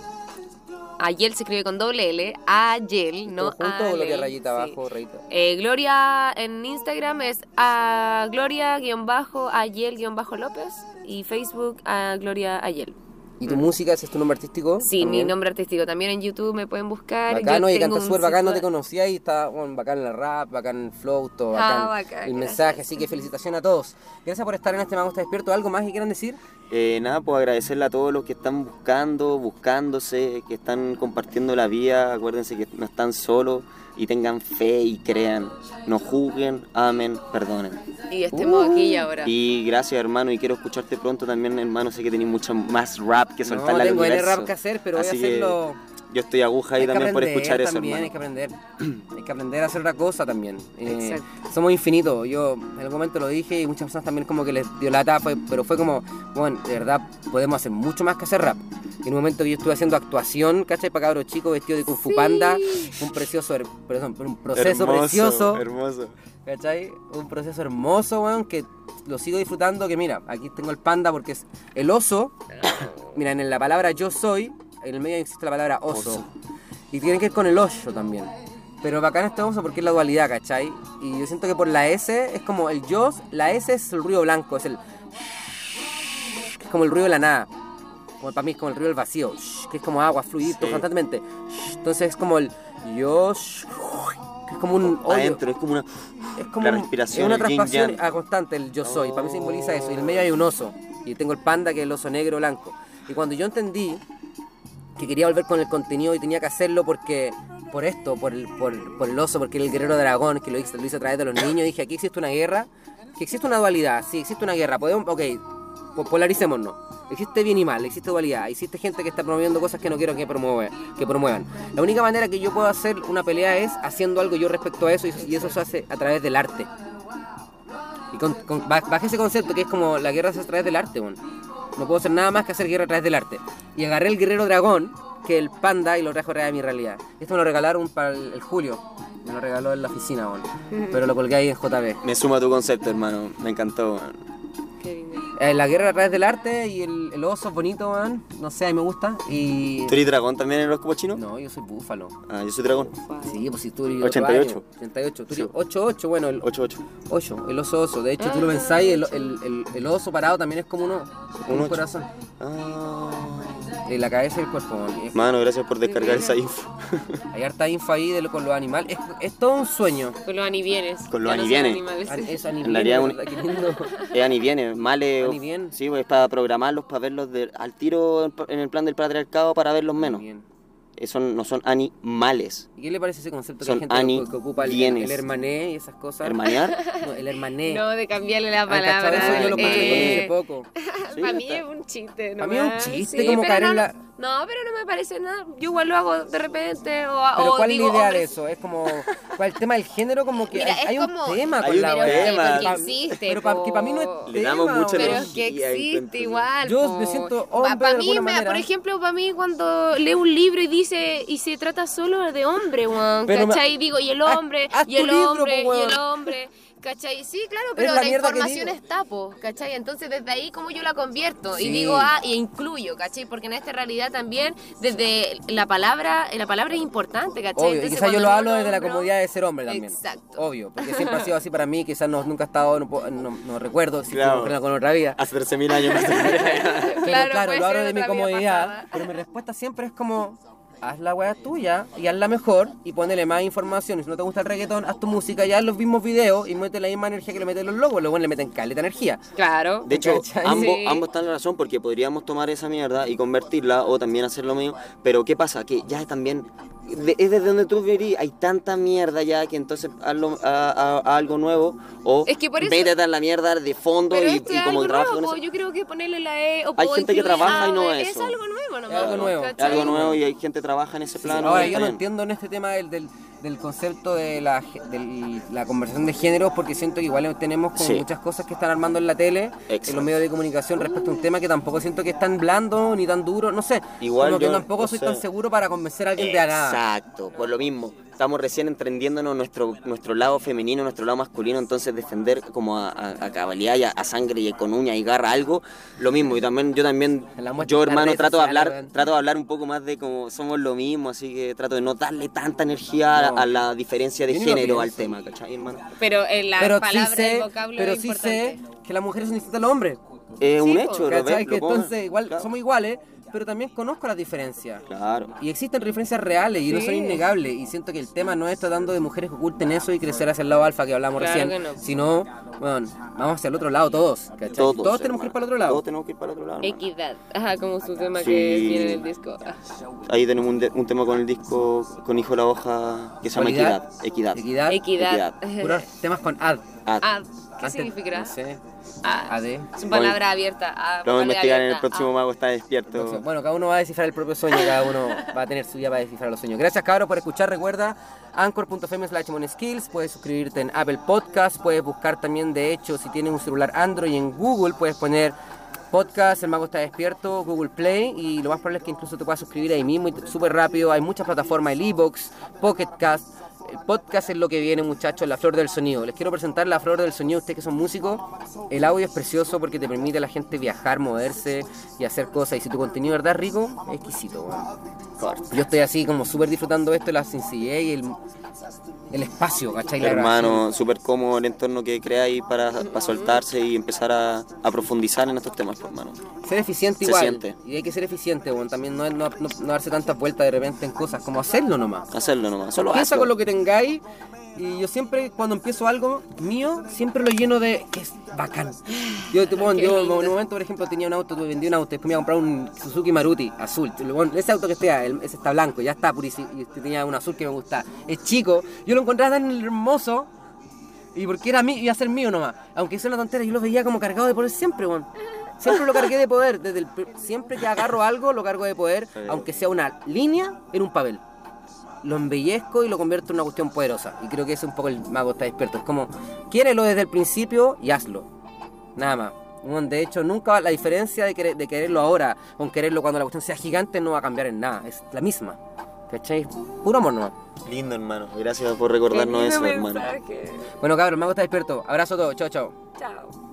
Ayel se escribe con doble L. Ayel, ¿no? ¿Todo junto o lo que rayita sí. abajo, rayita? Eh, Gloria en Instagram es a Gloria-Ayel-López y Facebook a Gloria Ayel. ¿Y tu música, ese es tu nombre artístico? Sí, mi nombre artístico. También en YouTube me pueden buscar. Bacano, Yo y cantas súper bacán, no te conocía y está bueno, bacán el rap, bacán el flow, todo Ah, bacán. el gracias. mensaje, así que felicitaciones a todos. Gracias por estar en este Mago está despierto. ¿Algo más que quieran decir? Eh, nada, pues agradecerle a todos los que están buscando, buscándose, que están compartiendo la vida. Acuérdense que no están solos y tengan fe y crean. No juzguen, amen, perdonen. Y estemos aquí y ahora. Y gracias, hermano, y quiero escucharte pronto también, hermano. Sé que tenéis mucho más rap que soltar no, la tengo universo. rap que hacer, pero voy a Así que hacerlo... Yo estoy aguja ahí Hay también por escuchar eso, también, hermano. Hay que aprender. [clears throat] hay que aprender a hacer otra cosa también. Eh, Exacto. somos infinitos. Yo en algún momento lo dije y muchas personas también como que les dio lata, fue, pero fue como, bueno, de verdad podemos hacer mucho más que hacer rap. En un momento que yo estuve haciendo actuación, ¿cachai? Para cabros chicos vestido de Kung Fu Panda, un precioso, her- perdón, un proceso Hermoso, precioso, Hermoso. ¿cachai? Un proceso hermoso, weón, que lo sigo disfrutando, que mira, aquí tengo el panda porque es el oso, [coughs] mira, en la palabra yo soy, en el medio existe la palabra oso. Oso. Y tiene que ver con el oso también. Pero bacán este oso porque es la dualidad, ¿cachai? Y yo siento que por la S es como el yo, la S es el ruido blanco, es el... Es como el ruido de la nada. Como para mí es como el ruido del vacío, que es como agua, fluir Sí. constantemente. Entonces es como el yo, que es como un hoyo. Adentro, es como una. Es como La un- respiración, es una constante, el yo soy. Para mí simboliza eso. Y en el medio hay un oso. Y tengo el panda, que es el oso negro blanco. Y cuando yo entendí que quería volver con el contenido y tenía que hacerlo porque por esto, por el, por, por el oso, porque era el guerrero dragón, que lo hice, lo hice a través de los niños, dije, aquí existe una guerra, que existe una dualidad, sí, existe una guerra, podemos, ok, po- polaricémonos. Existe bien y mal, existe dualidad, existe gente que está promoviendo cosas que no quiero que, promueve, que promuevan. La única manera que yo puedo hacer una pelea es haciendo algo yo respecto a eso y, y eso se hace a través del arte. Y con, con- ba- bajo ese concepto que es como la guerra se hace a través del arte, weón. No puedo hacer nada más que hacer guerra a través del arte. Y agarré el guerrero dragón, que el panda, y lo trajo a mi realidad. Esto me lo regalaron para el, el Julio. Me lo regaló en la oficina, weón. Pero lo colgué ahí en JB. Me suma tu concepto, hermano. Me encantó. Qué lindo. Eh, la guerra a través del arte y el, el oso es bonito, weón. No sé, a mí me gusta. Y. ¿Tú eres dragón también en los cochinos? No, yo soy búfalo. Ah, yo soy dragón. Sí, pues si tú eres 88. otro año. 88. Tú eres Sí. 88, bueno, el 8-8. 8, el oso oso. De hecho, tú lo pensáis, el, el, el, el oso parado también es como uno, como Un un corazón. Ah. En la cabeza y el cuerpo. Mano, gracias por descargar esa info. [laughs] Hay harta info ahí de lo- con los animales. Es, es todo un sueño. Con los anivienes. Con los no anivienes. animales. Ani- Es ani En realidad bien, un- ¿verdad? Qué lindo. [laughs] Es ani viene, male. [laughs] Ani bien. Sí, pues para programarlos, para verlos de- al tiro en- en el plan del patriarcado, para verlos menos. Son- no son animales. ¿Y qué le parece ese concepto Son que hay gente que, ocupa el, el hermané y esas cosas? ¿Hermanear? [laughs] No, el hermané. No, de cambiarle la ¿Han cachado palabra. eso? Yo lo eh, poco. [laughs] Sí, para mí está. es un chiste. Pa' mí es un chiste, Sí, como caer en la- No, pero no me parece nada. Yo igual lo hago de repente. O, Pero o ¿cuál es la idea de eso? Es como, ¿cuál el tema del género? Como que Mira, hay, hay como- un tema Hay con un la tema. Pa- existe. Pero pa- que para mí no es. Le damos mucha. Pero es que y existe igual. Yo po. me siento hombre pa' de mí, me- por ejemplo, para mí cuando leo un libro y dice y se trata solo de hombre, weón, me- ¿cachai? Digo, y el Haz- hombre, haz y tu el libro, hombre, po, y el hombre. [laughs] ¿Cachai? Sí, claro, Es pero la información está, po, ¿cachai? Entonces desde ahí como yo la convierto Sí. y digo, ah, y incluyo, ¿cachai? Porque en esta realidad también desde la palabra, la palabra es importante, ¿cachai? Obvio, Entonces, quizás yo lo hablo desde la comodidad de ser hombre también. Exacto. Obvio, porque siempre ha sido [laughs] así para mí, quizás no, nunca he estado, no, puedo- no- no recuerdo si Claro. con otra vida. Hace 13 mil años más. [laughs] Pero Claro, claro, lo hablo de mi comodidad, pasada. pero mi respuesta siempre es como, haz la weá tuya y hazla mejor y ponele más información. Y si no te gusta el reggaetón, haz tu música y haz los mismos videos y mete la misma energía que le meten los logos. Luego le meten caleta energía. Claro. De hecho, ¿Cachai? ambos, Sí. ambos están en la razón porque podríamos tomar esa mierda y convertirla o también hacer lo mismo. Pero ¿qué pasa? Que ya también de- es desde donde tú verías, hay tanta mierda ya que entonces hazlo a, a- a algo nuevo o Es que por eso- métete en la mierda de fondo Pero y, esto y es como algo trabaja nuevo, con eso. yo creo que ponerle la E o Hay gente que trabaja y no es eso. algo nuevo nomás, Es algo nuevo. Es algo nuevo y hay gente que trabaja en ese plano. Ahora, yo no entiendo en este tema del, del, del concepto de la, del- la conversación de géneros porque siento que igual tenemos como Sí. muchas cosas que están armando en la tele, en los medios de comunicación respecto a un tema que tampoco siento que es tan blando ni tan duro, no sé. Igual como que yo, tampoco no soy sé. tan seguro para convencer a alguien de a nada. Exacto, por lo mismo. Estamos recién entendiéndonos nuestro, nuestro lado femenino, nuestro lado masculino, entonces defender como a, a, a cabalidad y a, a sangre y con uña y garra algo, lo mismo. Y también yo también, yo hermano, trato de hablar, trato de hablar un poco más de como somos lo mismo, así que trato de no darle tanta energía a- la diferencia de género al tema, ¿cachai, hermano? Pero en la pero sí palabra sé, el vocablo pero es sí importante. sé que las mujeres son distintas a los hombres. Es Sí, un hecho, lo ¿Cachai? ves, Que lo pongo. entonces igual Claro. somos iguales, pero también conozco las diferencias. Claro. Y existen diferencias reales y no son innegables. Y siento que el tema no es tratando de mujeres que oculten eso y crecer hacia el lado alfa que hablamos Claro recién, que no. sino, bueno, vamos hacia el otro lado todos. ¿cachai? Todos, tenemos que ir para el otro lado. Todos tenemos que ir para el otro lado. hermano. Equidad, ajá, como su tema Sí. que viene en el disco. Ah. Ahí tenemos un, de- un tema con el disco con Hijo de la Hoja que se llama. Equidad. Equidad. Equidad. Equidad. Puros temas con ad. Ah, ¿qué Antes- significará? No sé. AD. es palabra abierta. Lo vamos a investigar en el próximo. Mago está despierto. Bueno, cada uno va a descifrar el propio sueño, cada uno va a tener su día para descifrar los sueños. Gracias, cabros, por escuchar. Recuerda, anchor.fm slash skills. Puedes suscribirte en Apple Podcast. Puedes buscar también, de hecho, si tienes un celular Android en Google, puedes poner podcast, el mago está despierto, Google Play. Y lo más probable es que incluso te puedas suscribir ahí mismo y súper rápido. Hay muchas plataformas, el Ebox, Pocket Cast. El podcast es lo que viene, muchachos, la flor del sonido. Les quiero presentar la flor del sonido, ustedes que son músicos. El audio es precioso porque te permite a la gente viajar, moverse y hacer cosas. Y si tu contenido es verdad rico, exquisito. weón. Yo estoy así como súper disfrutando esto, la sencillez y el, el espacio, ¿cachai? La Hermano, súper cómodo el entorno que creáis para, para soltarse y empezar a, a profundizar en estos temas, pues, hermano. Ser eficiente Se igual. siente. Y hay que ser eficiente, weón. También no, es- no, no- no darse tantas vueltas de repente en cosas, como hacerlo nomás. Hacerlo nomás, solo Piensa hazlo. con lo que tengáis. Y yo siempre, cuando empiezo algo mío, siempre lo lleno de que es bacán. Yo, te- [laughs] bueno, yo lindo. en un momento, por ejemplo, tenía un auto, vendí un auto, después me iba a comprar un Suzuki Maruti azul. Bueno, ese auto que está, ese está blanco, ya está purísimo. Y tenía un azul que me gusta. Es chico. Yo lo encontraba tan hermoso. Y porque era mío, iba a ser mío nomás. Aunque sea una tontera, yo lo veía como cargado de poder siempre, weón. Siempre lo cargué de poder. Desde el, pr- siempre que agarro algo, lo cargo de poder, aunque sea una línea en un papel lo embellezco y lo convierto en una cuestión poderosa. Y creo que ese es un poco el mago está despierto. Es como, quiérelo desde el principio y hazlo. Nada más. De hecho, nunca la diferencia de, querer- de quererlo ahora con quererlo cuando la cuestión sea gigante no va a cambiar en nada. Es la misma. ¿Cachai? Puro amor nomás. Lindo, hermano. Gracias por recordarnos Qué lindo eso, hermano. Bueno, cabrón, el mago está despierto. Abrazo a todos. Chao, chao. Chao.